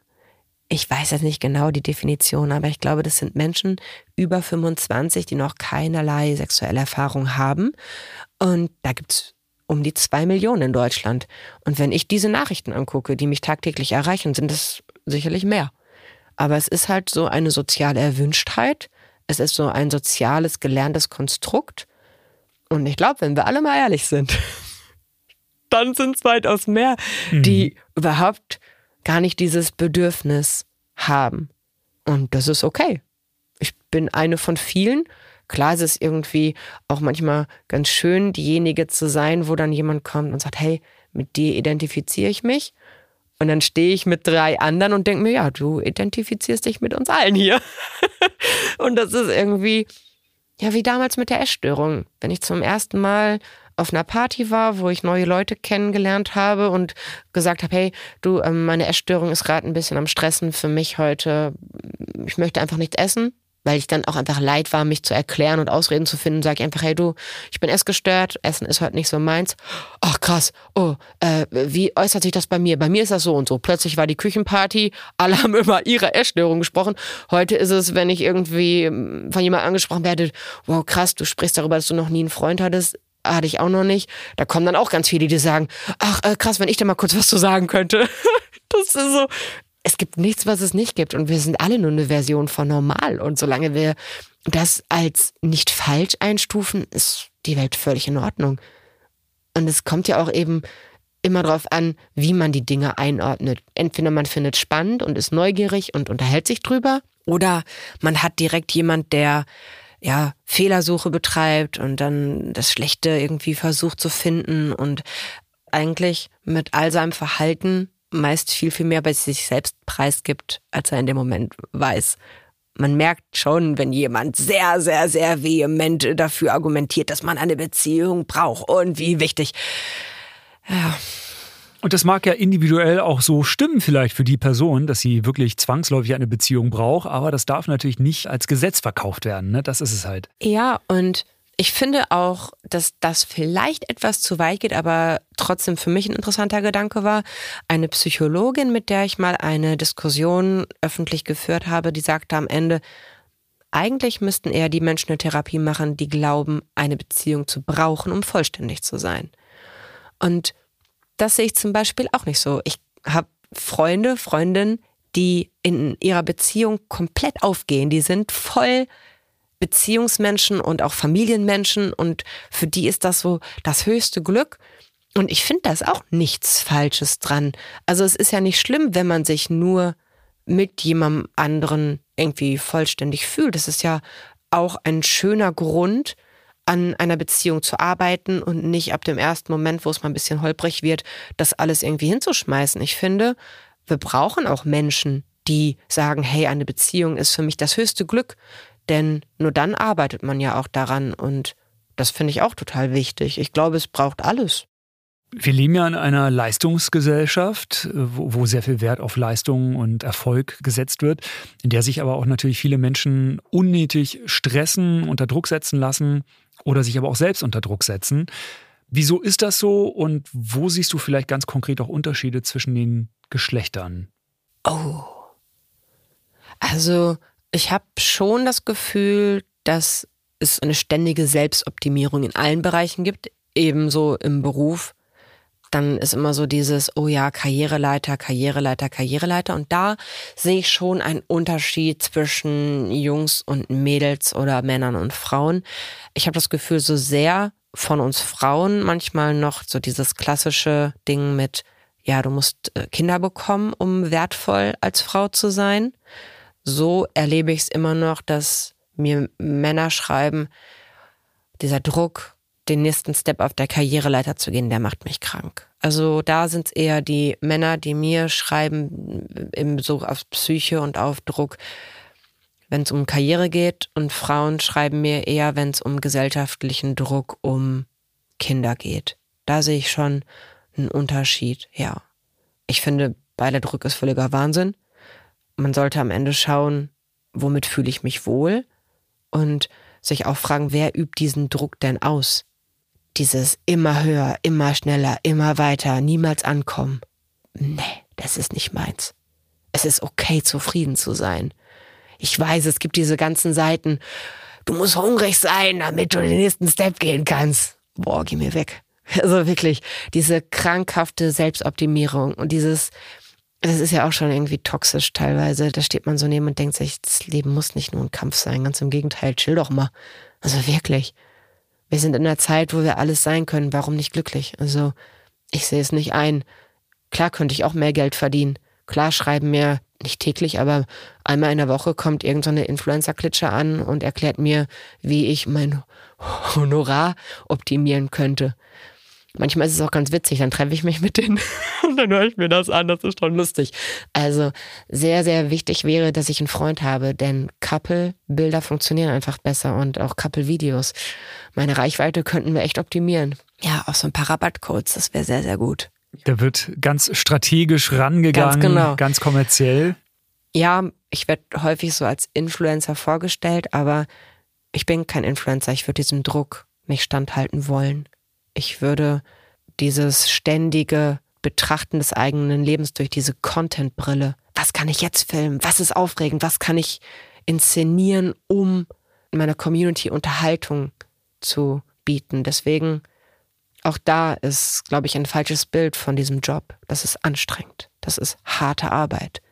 Speaker 2: Ich weiß jetzt nicht genau die Definition, aber ich glaube, das sind Menschen über 25, die noch keinerlei sexuelle Erfahrung haben. Und da gibt's um die zwei Millionen in Deutschland. Und wenn ich diese Nachrichten angucke, die mich tagtäglich erreichen, sind es sicherlich mehr. Aber es ist halt so eine soziale Erwünschtheit. Es ist so ein soziales, gelerntes Konstrukt. Und ich glaube, wenn wir alle mal ehrlich sind, dann sind es weitaus mehr, mhm. die überhaupt gar nicht dieses Bedürfnis haben. Und das ist okay. Ich bin eine von vielen Klar ist es irgendwie auch manchmal ganz schön, diejenige zu sein, wo dann jemand kommt und sagt, hey, mit dir identifiziere ich mich. Und dann stehe ich mit drei anderen und denke mir, ja, du identifizierst dich mit uns allen hier. und das ist irgendwie, ja, wie damals mit der Essstörung. Wenn ich zum ersten Mal auf einer Party war, wo ich neue Leute kennengelernt habe und gesagt habe, hey, du, ähm, meine Essstörung ist gerade ein bisschen am Stressen für mich heute. Ich möchte einfach nichts essen weil ich dann auch einfach leid war, mich zu erklären und Ausreden zu finden, sage ich einfach, hey du, ich bin essgestört, Essen ist heute nicht so meins. Ach krass, oh, äh, wie äußert sich das bei mir? Bei mir ist das so und so. Plötzlich war die Küchenparty, alle haben über ihre Essstörung gesprochen. Heute ist es, wenn ich irgendwie ähm, von jemandem angesprochen werde, wow krass, du sprichst darüber, dass du noch nie einen Freund hattest, hatte ich auch noch nicht. Da kommen dann auch ganz viele, die sagen, ach äh, krass, wenn ich da mal kurz was zu sagen könnte. Das ist so, es gibt nichts, was es nicht gibt. Und wir sind alle nur eine Version von normal. Und solange wir das als nicht falsch einstufen, ist die Welt völlig in Ordnung. Und es kommt ja auch eben immer darauf an, wie man die Dinge einordnet. Entweder man findet spannend und ist neugierig und unterhält sich drüber, oder man hat direkt jemand, der ja Fehlersuche betreibt und dann das Schlechte irgendwie versucht zu finden und eigentlich mit all seinem Verhalten meist viel, viel mehr bei sich selbst preisgibt, als er in dem Moment weiß. Man merkt schon, wenn jemand sehr, sehr, sehr vehement dafür argumentiert, dass man eine Beziehung braucht und wie wichtig. Ja.
Speaker 1: Und das mag ja individuell auch so stimmen, vielleicht für die Person, dass sie wirklich zwangsläufig eine Beziehung braucht, aber das darf natürlich nicht als Gesetz verkauft werden. Ne? Das ist es halt.
Speaker 2: Ja, und ich finde auch, dass das vielleicht etwas zu weit geht, aber trotzdem für mich ein interessanter Gedanke war. Eine Psychologin, mit der ich mal eine Diskussion öffentlich geführt habe, die sagte am Ende, eigentlich müssten eher die Menschen eine Therapie machen, die glauben, eine Beziehung zu brauchen, um vollständig zu sein. Und das sehe ich zum Beispiel auch nicht so. Ich habe Freunde, Freundinnen, die in ihrer Beziehung komplett aufgehen. Die sind voll Beziehungsmenschen und auch Familienmenschen und für die ist das so das höchste Glück. Und ich finde da ist auch nichts Falsches dran. Also es ist ja nicht schlimm, wenn man sich nur mit jemandem anderen irgendwie vollständig fühlt. Das ist ja auch ein schöner Grund, an einer Beziehung zu arbeiten und nicht ab dem ersten Moment, wo es mal ein bisschen holprig wird, das alles irgendwie hinzuschmeißen. Ich finde, wir brauchen auch Menschen, die sagen, hey, eine Beziehung ist für mich das höchste Glück. Denn nur dann arbeitet man ja auch daran und das finde ich auch total wichtig. Ich glaube, es braucht alles.
Speaker 1: Wir leben ja in einer Leistungsgesellschaft, wo, sehr viel Wert auf Leistung und Erfolg gesetzt wird, in der sich aber auch natürlich viele Menschen unnötig stressen, unter Druck setzen lassen oder sich aber auch selbst unter Druck setzen. Wieso ist das so und wo siehst du vielleicht ganz konkret auch Unterschiede zwischen den Geschlechtern?
Speaker 2: Oh. Also ich habe schon das Gefühl, dass es eine ständige Selbstoptimierung in allen Bereichen gibt, ebenso im Beruf. dann ist immer so dieses, oh ja, Karriereleiter, Karriereleiter, Karriereleiter. Und da sehe ich schon einen Unterschied zwischen Jungs und Mädels oder Männern und Frauen. Ich habe das Gefühl, so sehr von uns Frauen manchmal noch so dieses klassische Ding mit, ja, du musst äh, Kinder bekommen, um wertvoll als Frau zu sein. So erlebe ich es immer noch, dass mir Männer schreiben, dieser Druck, den nächsten Step auf der Karriereleiter zu gehen, der macht mich krank. Also da sind es eher die Männer, die mir schreiben, im so auf Psyche und auf Druck, wenn es um Karriere geht und Frauen schreiben mir eher, wenn es um gesellschaftlichen Druck um Kinder geht. Da sehe ich schon einen Unterschied, ja. Ich finde, beider Druck ist völliger Wahnsinn. Man sollte am Ende schauen, womit fühle ich mich wohl und sich auch fragen, wer übt diesen Druck denn aus? Dieses immer höher, immer schneller, immer weiter, niemals ankommen. Nee, das ist nicht meins. Es ist okay, zufrieden zu sein. Ich weiß, es gibt diese ganzen Seiten. Du musst hungrig sein, damit du den nächsten Step gehen kannst. Boah, geh mir weg. Also wirklich, diese krankhafte Selbstoptimierung und dieses, das ist ja auch schon irgendwie toxisch teilweise. Da steht man so neben und denkt sich, das Leben muss nicht nur ein Kampf sein. Ganz im Gegenteil, chill doch mal. Also wirklich. Wir sind in einer Zeit, wo wir alles sein können. Warum nicht glücklich? Also, ich sehe es nicht ein. Klar könnte ich auch mehr Geld verdienen. Klar schreiben mir nicht täglich, aber einmal in der Woche kommt irgendeine so Influencer-Klitsche an und erklärt mir, wie ich mein Honorar optimieren könnte. Manchmal ist es auch ganz witzig, dann treffe ich mich mit denen und dann höre ich mir das an, das ist schon lustig. Also sehr, sehr wichtig wäre, dass ich einen Freund habe, denn Couple-Bilder funktionieren einfach besser und auch Couple-Videos. Meine Reichweite könnten wir echt optimieren. Ja, auch so ein paar Rabattcodes, das wäre sehr, sehr gut.
Speaker 1: Da wird ganz strategisch rangegangen, ganz, genau. ganz kommerziell.
Speaker 2: Ja, ich werde häufig so als Influencer vorgestellt, aber ich bin kein Influencer. Ich würde diesem Druck nicht standhalten wollen. Ich würde dieses ständige Betrachten des eigenen Lebens durch diese Content-Brille. Was kann ich jetzt filmen? Was ist aufregend? Was kann ich inszenieren, um meiner Community Unterhaltung zu bieten? Deswegen auch da ist, glaube ich, ein falsches Bild von diesem Job. Das ist anstrengend. Das ist harte Arbeit.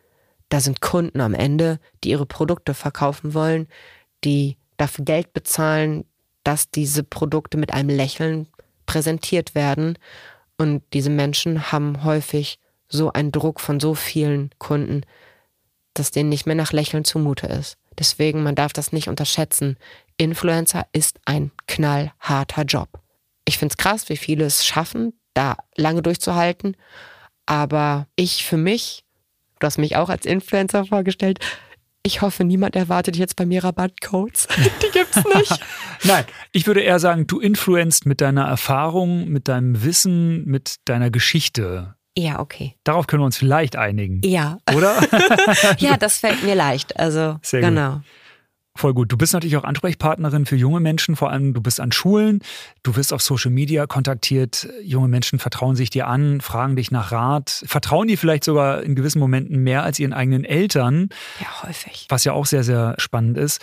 Speaker 2: Da sind Kunden am Ende, die ihre Produkte verkaufen wollen, die dafür Geld bezahlen, dass diese Produkte mit einem Lächeln präsentiert werden. Und diese Menschen haben häufig so einen Druck von so vielen Kunden, dass denen nicht mehr nach Lächeln zumute ist. Deswegen, man darf das nicht unterschätzen. Influencer ist ein knallharter Job ich finde es krass, wie viele es schaffen, da lange durchzuhalten. Aber ich für mich, du hast mich auch als Influencer vorgestellt, ich hoffe, niemand erwartet jetzt bei mir Rabattcodes. Die gibt's nicht.
Speaker 1: Nein, ich würde eher sagen, du influenzt mit deiner Erfahrung, mit deinem Wissen, mit deiner Geschichte.
Speaker 2: Ja, okay.
Speaker 1: Darauf können wir uns vielleicht einigen.
Speaker 2: Ja.
Speaker 1: Oder?
Speaker 2: ja, das fällt mir leicht. Also, Sehr genau. Gut.
Speaker 1: Voll gut. Du bist natürlich auch Ansprechpartnerin für junge Menschen, vor allem du bist an Schulen, du wirst auf Social Media kontaktiert, junge Menschen vertrauen sich dir an, fragen dich nach Rat, vertrauen dir vielleicht sogar in gewissen Momenten mehr als ihren eigenen Eltern.
Speaker 2: Ja, häufig.
Speaker 1: Was ja auch sehr, sehr spannend ist.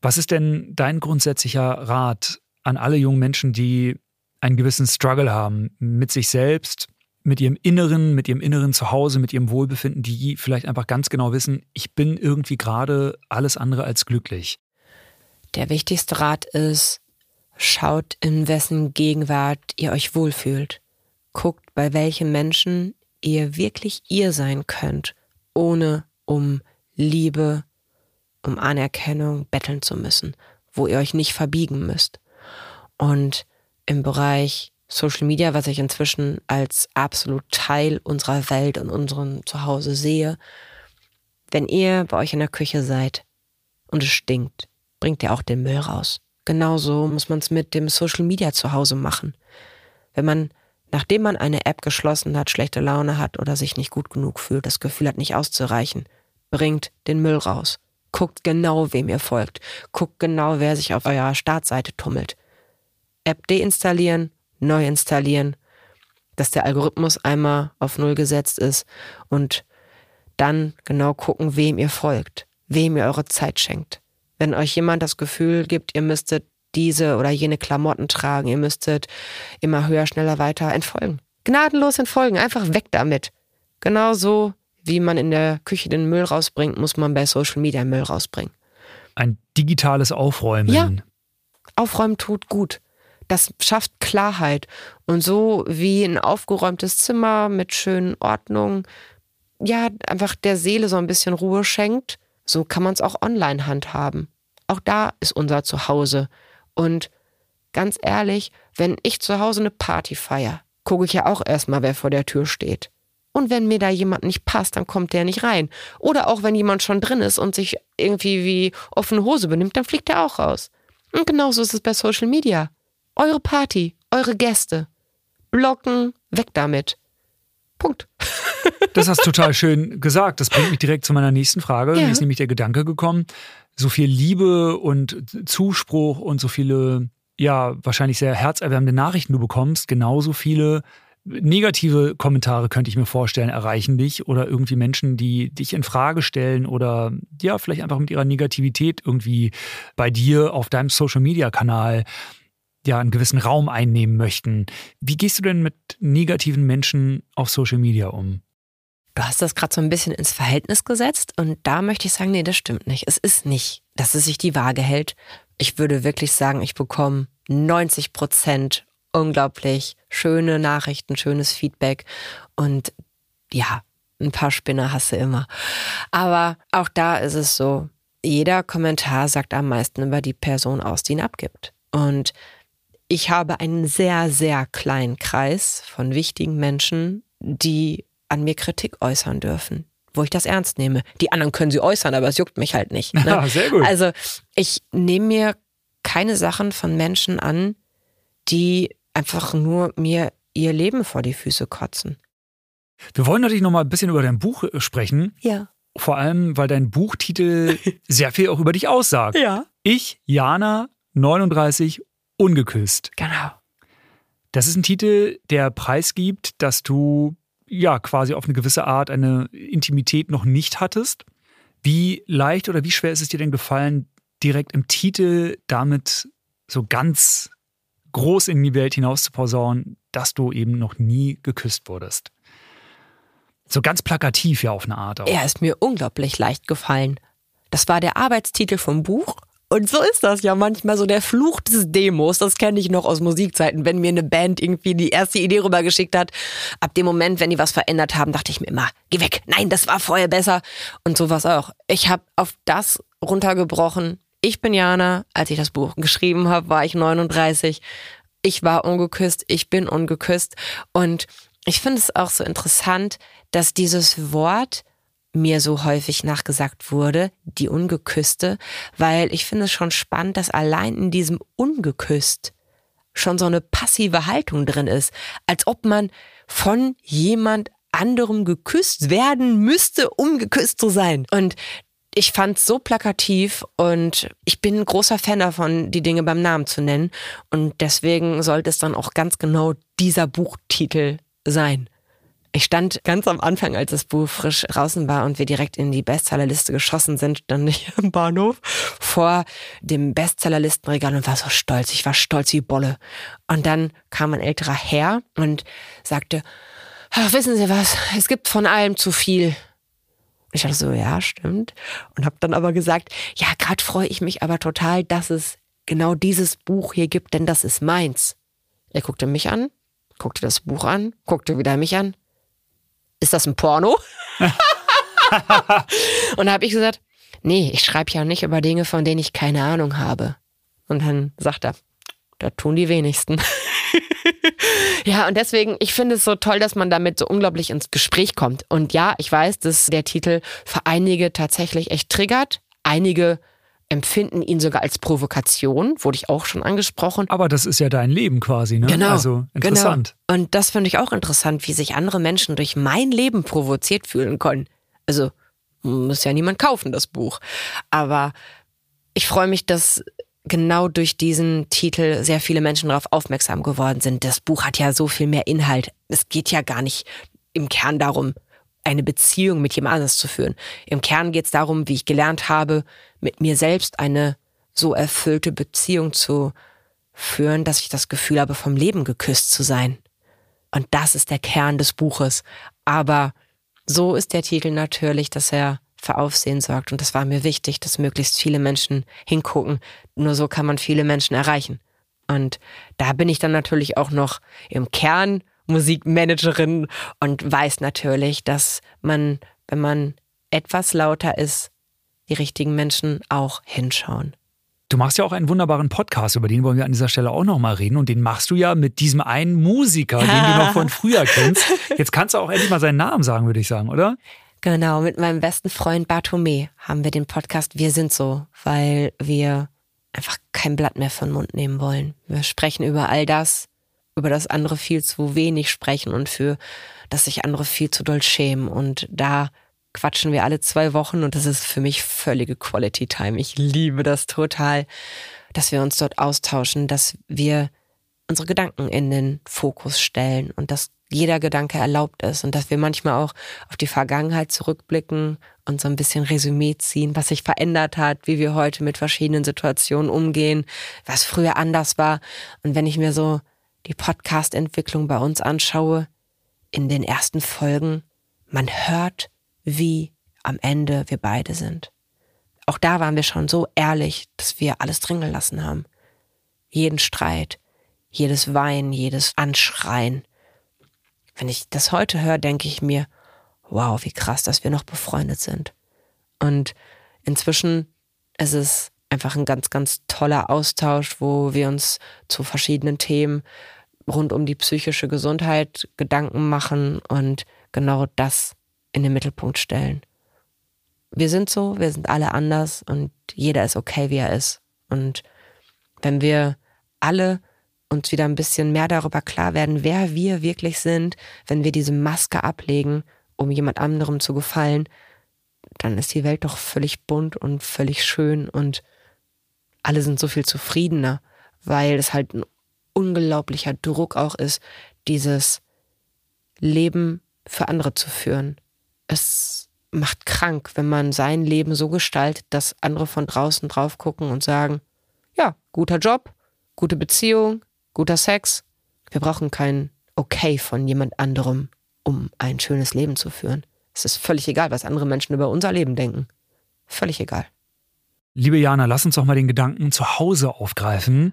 Speaker 1: Was ist denn dein grundsätzlicher Rat an alle jungen Menschen, die einen gewissen Struggle haben mit sich selbst, mit ihrem Inneren, mit ihrem inneren Zuhause, mit ihrem Wohlbefinden, die vielleicht einfach ganz genau wissen, ich bin irgendwie gerade alles andere als glücklich.
Speaker 2: Der wichtigste Rat ist, schaut, in wessen Gegenwart ihr euch wohlfühlt. Guckt, bei welchen Menschen ihr wirklich ihr sein könnt, ohne um Liebe, um Anerkennung betteln zu müssen, wo ihr euch nicht verbiegen müsst. Und im Bereich Social Media, was ich inzwischen als absolut Teil unserer Welt und unserem Zuhause sehe. Wenn ihr bei euch in der Küche seid und es stinkt, bringt ihr auch den Müll raus. Genauso muss man es mit dem Social Media zu Hause machen. Wenn man, nachdem man eine App geschlossen hat, schlechte Laune hat oder sich nicht gut genug fühlt, das Gefühl hat, nicht auszureichen, bringt den Müll raus. Guckt genau, wem ihr folgt. Guckt genau, wer sich auf eurer Startseite tummelt. App deinstallieren, neu installieren, dass der Algorithmus einmal auf Null gesetzt ist und dann genau gucken, wem ihr folgt, wem ihr eure Zeit schenkt. Wenn euch jemand das Gefühl gibt, ihr müsstet diese oder jene Klamotten tragen, ihr müsstet immer höher, schneller, weiter entfolgen. Gnadenlos entfolgen, einfach weg damit. Genauso wie man in der Küche den Müll rausbringt, muss man bei Social Media Müll rausbringen.
Speaker 1: Ein digitales Aufräumen.
Speaker 2: Ja. Aufräumen tut gut. Das schafft Klarheit. Und so wie ein aufgeräumtes Zimmer mit schönen Ordnungen, ja, einfach der Seele so ein bisschen Ruhe schenkt, so kann man es auch online handhaben. Auch da ist unser Zuhause. Und ganz ehrlich, wenn ich zu Hause eine Party feier, gucke ich ja auch erstmal, wer vor der Tür steht. Und wenn mir da jemand nicht passt, dann kommt der nicht rein. Oder auch wenn jemand schon drin ist und sich irgendwie wie offene Hose benimmt, dann fliegt er auch raus. Und genauso ist es bei Social Media. Eure Party, eure Gäste. Blocken, weg damit. Punkt.
Speaker 1: Das hast du total schön gesagt. Das bringt mich direkt zu meiner nächsten Frage. Ja. Mir ist nämlich der Gedanke gekommen, so viel Liebe und Zuspruch und so viele, ja, wahrscheinlich sehr herzerwärmende Nachrichten du bekommst, genauso viele negative Kommentare könnte ich mir vorstellen, erreichen dich oder irgendwie Menschen, die dich in Frage stellen oder ja, vielleicht einfach mit ihrer Negativität irgendwie bei dir auf deinem Social Media Kanal ja einen gewissen Raum einnehmen möchten. Wie gehst du denn mit negativen Menschen auf Social Media um?
Speaker 2: Du hast das gerade so ein bisschen ins Verhältnis gesetzt und da möchte ich sagen, nee, das stimmt nicht. Es ist nicht, dass es sich die Waage hält. Ich würde wirklich sagen, ich bekomme 90 Prozent unglaublich schöne Nachrichten, schönes Feedback und ja, ein paar Spinner hast du immer. Aber auch da ist es so, jeder Kommentar sagt am meisten über die Person aus, die ihn abgibt. Und ich habe einen sehr, sehr kleinen Kreis von wichtigen Menschen, die an mir Kritik äußern dürfen, wo ich das ernst nehme. Die anderen können sie äußern, aber es juckt mich halt nicht. Ne?
Speaker 1: Ja, sehr gut.
Speaker 2: Also ich nehme mir keine Sachen von Menschen an, die einfach nur mir ihr Leben vor die Füße kotzen.
Speaker 1: Wir wollen natürlich noch mal ein bisschen über dein Buch äh, sprechen.
Speaker 2: Ja.
Speaker 1: Vor allem, weil dein Buchtitel sehr viel auch über dich aussagt.
Speaker 2: Ja.
Speaker 1: Ich, Jana, 39, ungeküsst.
Speaker 2: Genau.
Speaker 1: Das ist ein Titel, der preisgibt, dass du ja quasi auf eine gewisse Art eine Intimität noch nicht hattest. Wie leicht oder wie schwer ist es dir denn gefallen, direkt im Titel damit so ganz groß in die Welt hinaus zu posaunen, dass du eben noch nie geküsst wurdest? So ganz plakativ ja auf eine Art auch.
Speaker 2: Er ist mir unglaublich leicht gefallen. Das war der Arbeitstitel vom Buch und so ist das ja manchmal so der Fluch des Demos. Das kenne ich noch aus Musikzeiten, wenn mir eine Band irgendwie die erste Idee rübergeschickt hat. Ab dem Moment, wenn die was verändert haben, dachte ich mir immer, geh weg. Nein, das war vorher besser. Und sowas auch. Ich habe auf das runtergebrochen. Ich bin Jana. Als ich das Buch geschrieben habe, war ich 39. Ich war ungeküsst. Ich bin ungeküsst. Und ich finde es auch so interessant, dass dieses Wort mir so häufig nachgesagt wurde, die Ungeküsste, weil ich finde es schon spannend, dass allein in diesem Ungeküsst schon so eine passive Haltung drin ist, als ob man von jemand anderem geküsst werden müsste, um geküsst zu sein. Und ich fand es so plakativ und ich bin ein großer Fan davon, die Dinge beim Namen zu nennen. Und deswegen sollte es dann auch ganz genau dieser Buchtitel sein. Ich stand ganz am Anfang, als das Buch frisch draußen war und wir direkt in die Bestsellerliste geschossen sind, stand ich im Bahnhof vor dem Bestsellerlistenregal und war so stolz. Ich war stolz wie Bolle. Und dann kam ein älterer Herr und sagte, wissen Sie was, es gibt von allem zu viel. Ich dachte so, ja, stimmt. Und habe dann aber gesagt, ja, gerade freue ich mich aber total, dass es genau dieses Buch hier gibt, denn das ist meins. Er guckte mich an, guckte das Buch an, guckte wieder mich an ist das ein Porno? und da habe ich gesagt, nee, ich schreibe ja nicht über Dinge, von denen ich keine Ahnung habe. Und dann sagt er, da tun die wenigsten. ja, und deswegen, ich finde es so toll, dass man damit so unglaublich ins Gespräch kommt. Und ja, ich weiß, dass der Titel für einige tatsächlich echt triggert. Einige empfinden ihn sogar als Provokation, wurde ich auch schon angesprochen.
Speaker 1: Aber das ist ja dein Leben quasi, ne?
Speaker 2: Genau.
Speaker 1: Also interessant.
Speaker 2: Genau. Und das finde ich auch interessant, wie sich andere Menschen durch mein Leben provoziert fühlen können. Also muss ja niemand kaufen, das Buch. Aber ich freue mich, dass genau durch diesen Titel sehr viele Menschen darauf aufmerksam geworden sind. Das Buch hat ja so viel mehr Inhalt. Es geht ja gar nicht im Kern darum, eine Beziehung mit jemand anders zu führen. Im Kern geht es darum, wie ich gelernt habe, mit mir selbst eine so erfüllte Beziehung zu führen, dass ich das Gefühl habe, vom Leben geküsst zu sein. Und das ist der Kern des Buches. Aber so ist der Titel natürlich, dass er für Aufsehen sorgt. Und das war mir wichtig, dass möglichst viele Menschen hingucken. Nur so kann man viele Menschen erreichen. Und da bin ich dann natürlich auch noch im Kern Musikmanagerin und weiß natürlich, dass man, wenn man etwas lauter ist, die richtigen Menschen auch hinschauen.
Speaker 1: Du machst ja auch einen wunderbaren Podcast, über den wollen wir an dieser Stelle auch nochmal reden. Und den machst du ja mit diesem einen Musiker, den du noch von früher kennst. Jetzt kannst du auch endlich mal seinen Namen sagen, würde ich sagen, oder?
Speaker 2: Genau, mit meinem besten Freund Bartome haben wir den Podcast Wir sind so, weil wir einfach kein Blatt mehr von Mund nehmen wollen. Wir sprechen über all das, über das andere viel zu wenig sprechen und für das sich andere viel zu doll schämen. Und da quatschen wir alle zwei Wochen und das ist für mich völlige Quality Time. Ich liebe das total, dass wir uns dort austauschen, dass wir unsere Gedanken in den Fokus stellen und dass jeder Gedanke erlaubt ist und dass wir manchmal auch auf die Vergangenheit zurückblicken und so ein bisschen Resümee ziehen, was sich verändert hat, wie wir heute mit verschiedenen Situationen umgehen, was früher anders war. Und wenn ich mir so die Podcast-Entwicklung bei uns anschaue, in den ersten Folgen, man hört, wie am Ende wir beide sind. Auch da waren wir schon so ehrlich, dass wir alles drin gelassen haben. Jeden Streit, jedes Weinen, jedes Anschreien. Wenn ich das heute höre, denke ich mir, wow, wie krass, dass wir noch befreundet sind. Und inzwischen ist es einfach ein ganz, ganz toller Austausch, wo wir uns zu verschiedenen Themen rund um die psychische Gesundheit Gedanken machen und genau das in den Mittelpunkt stellen. Wir sind so, wir sind alle anders und jeder ist okay, wie er ist. Und wenn wir alle uns wieder ein bisschen mehr darüber klar werden, wer wir wirklich sind, wenn wir diese Maske ablegen, um jemand anderem zu gefallen, dann ist die Welt doch völlig bunt und völlig schön und alle sind so viel zufriedener, weil es halt ein unglaublicher Druck auch ist, dieses Leben für andere zu führen es macht krank, wenn man sein Leben so gestaltet, dass andere von draußen drauf gucken und sagen, ja, guter Job, gute Beziehung, guter Sex. Wir brauchen kein Okay von jemand anderem, um ein schönes Leben zu führen. Es ist völlig egal, was andere Menschen über unser Leben denken. Völlig egal.
Speaker 1: Liebe Jana, lass uns doch mal den Gedanken zu Hause aufgreifen.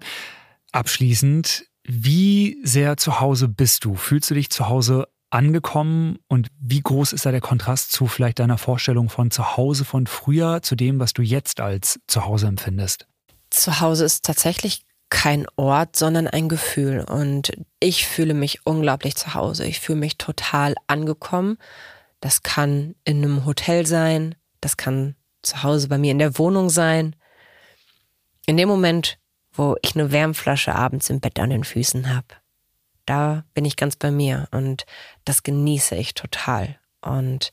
Speaker 1: Abschließend, wie sehr zu Hause bist du? Fühlst du dich zu Hause angekommen und wie groß ist da der Kontrast zu vielleicht deiner Vorstellung von zu Hause von früher zu dem, was du jetzt als zu Hause empfindest?
Speaker 2: Zu Hause ist tatsächlich kein Ort, sondern ein Gefühl und ich fühle mich unglaublich zu Hause. Ich fühle mich total angekommen. Das kann in einem Hotel sein, das kann zu Hause bei mir in der Wohnung sein. In dem Moment, wo ich eine Wärmflasche abends im Bett an den Füßen habe, da bin ich ganz bei mir und das genieße ich total. Und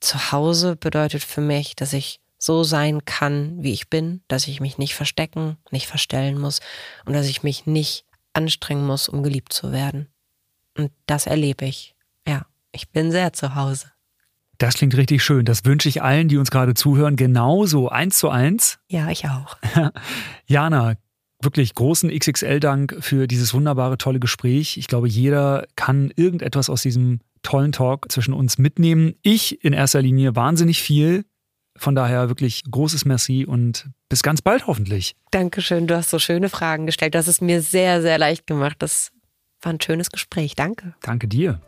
Speaker 2: zu Hause bedeutet für mich, dass ich so sein kann, wie ich bin, dass ich mich nicht verstecken, nicht verstellen muss und dass ich mich nicht anstrengen muss, um geliebt zu werden. Und das erlebe ich. Ja, ich bin sehr zu Hause.
Speaker 1: Das klingt richtig schön. Das wünsche ich allen, die uns gerade zuhören, genauso eins zu eins.
Speaker 2: Ja, ich auch.
Speaker 1: Jana, wirklich großen XXL-Dank für dieses wunderbare, tolle Gespräch. Ich glaube, jeder kann irgendetwas aus diesem tollen Talk zwischen uns mitnehmen. Ich in erster Linie wahnsinnig viel. Von daher wirklich großes Merci und bis ganz bald hoffentlich.
Speaker 2: Dankeschön, du hast so schöne Fragen gestellt. Das ist mir sehr, sehr leicht gemacht. Das war ein schönes Gespräch. Danke.
Speaker 1: Danke dir.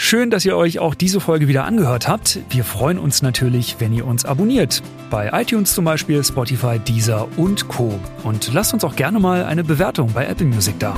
Speaker 1: Schön, dass ihr euch auch diese Folge wieder angehört habt. Wir freuen uns natürlich, wenn ihr uns abonniert. Bei iTunes zum Beispiel, Spotify, Deezer und Co. Und lasst uns auch gerne mal eine Bewertung bei Apple Music da.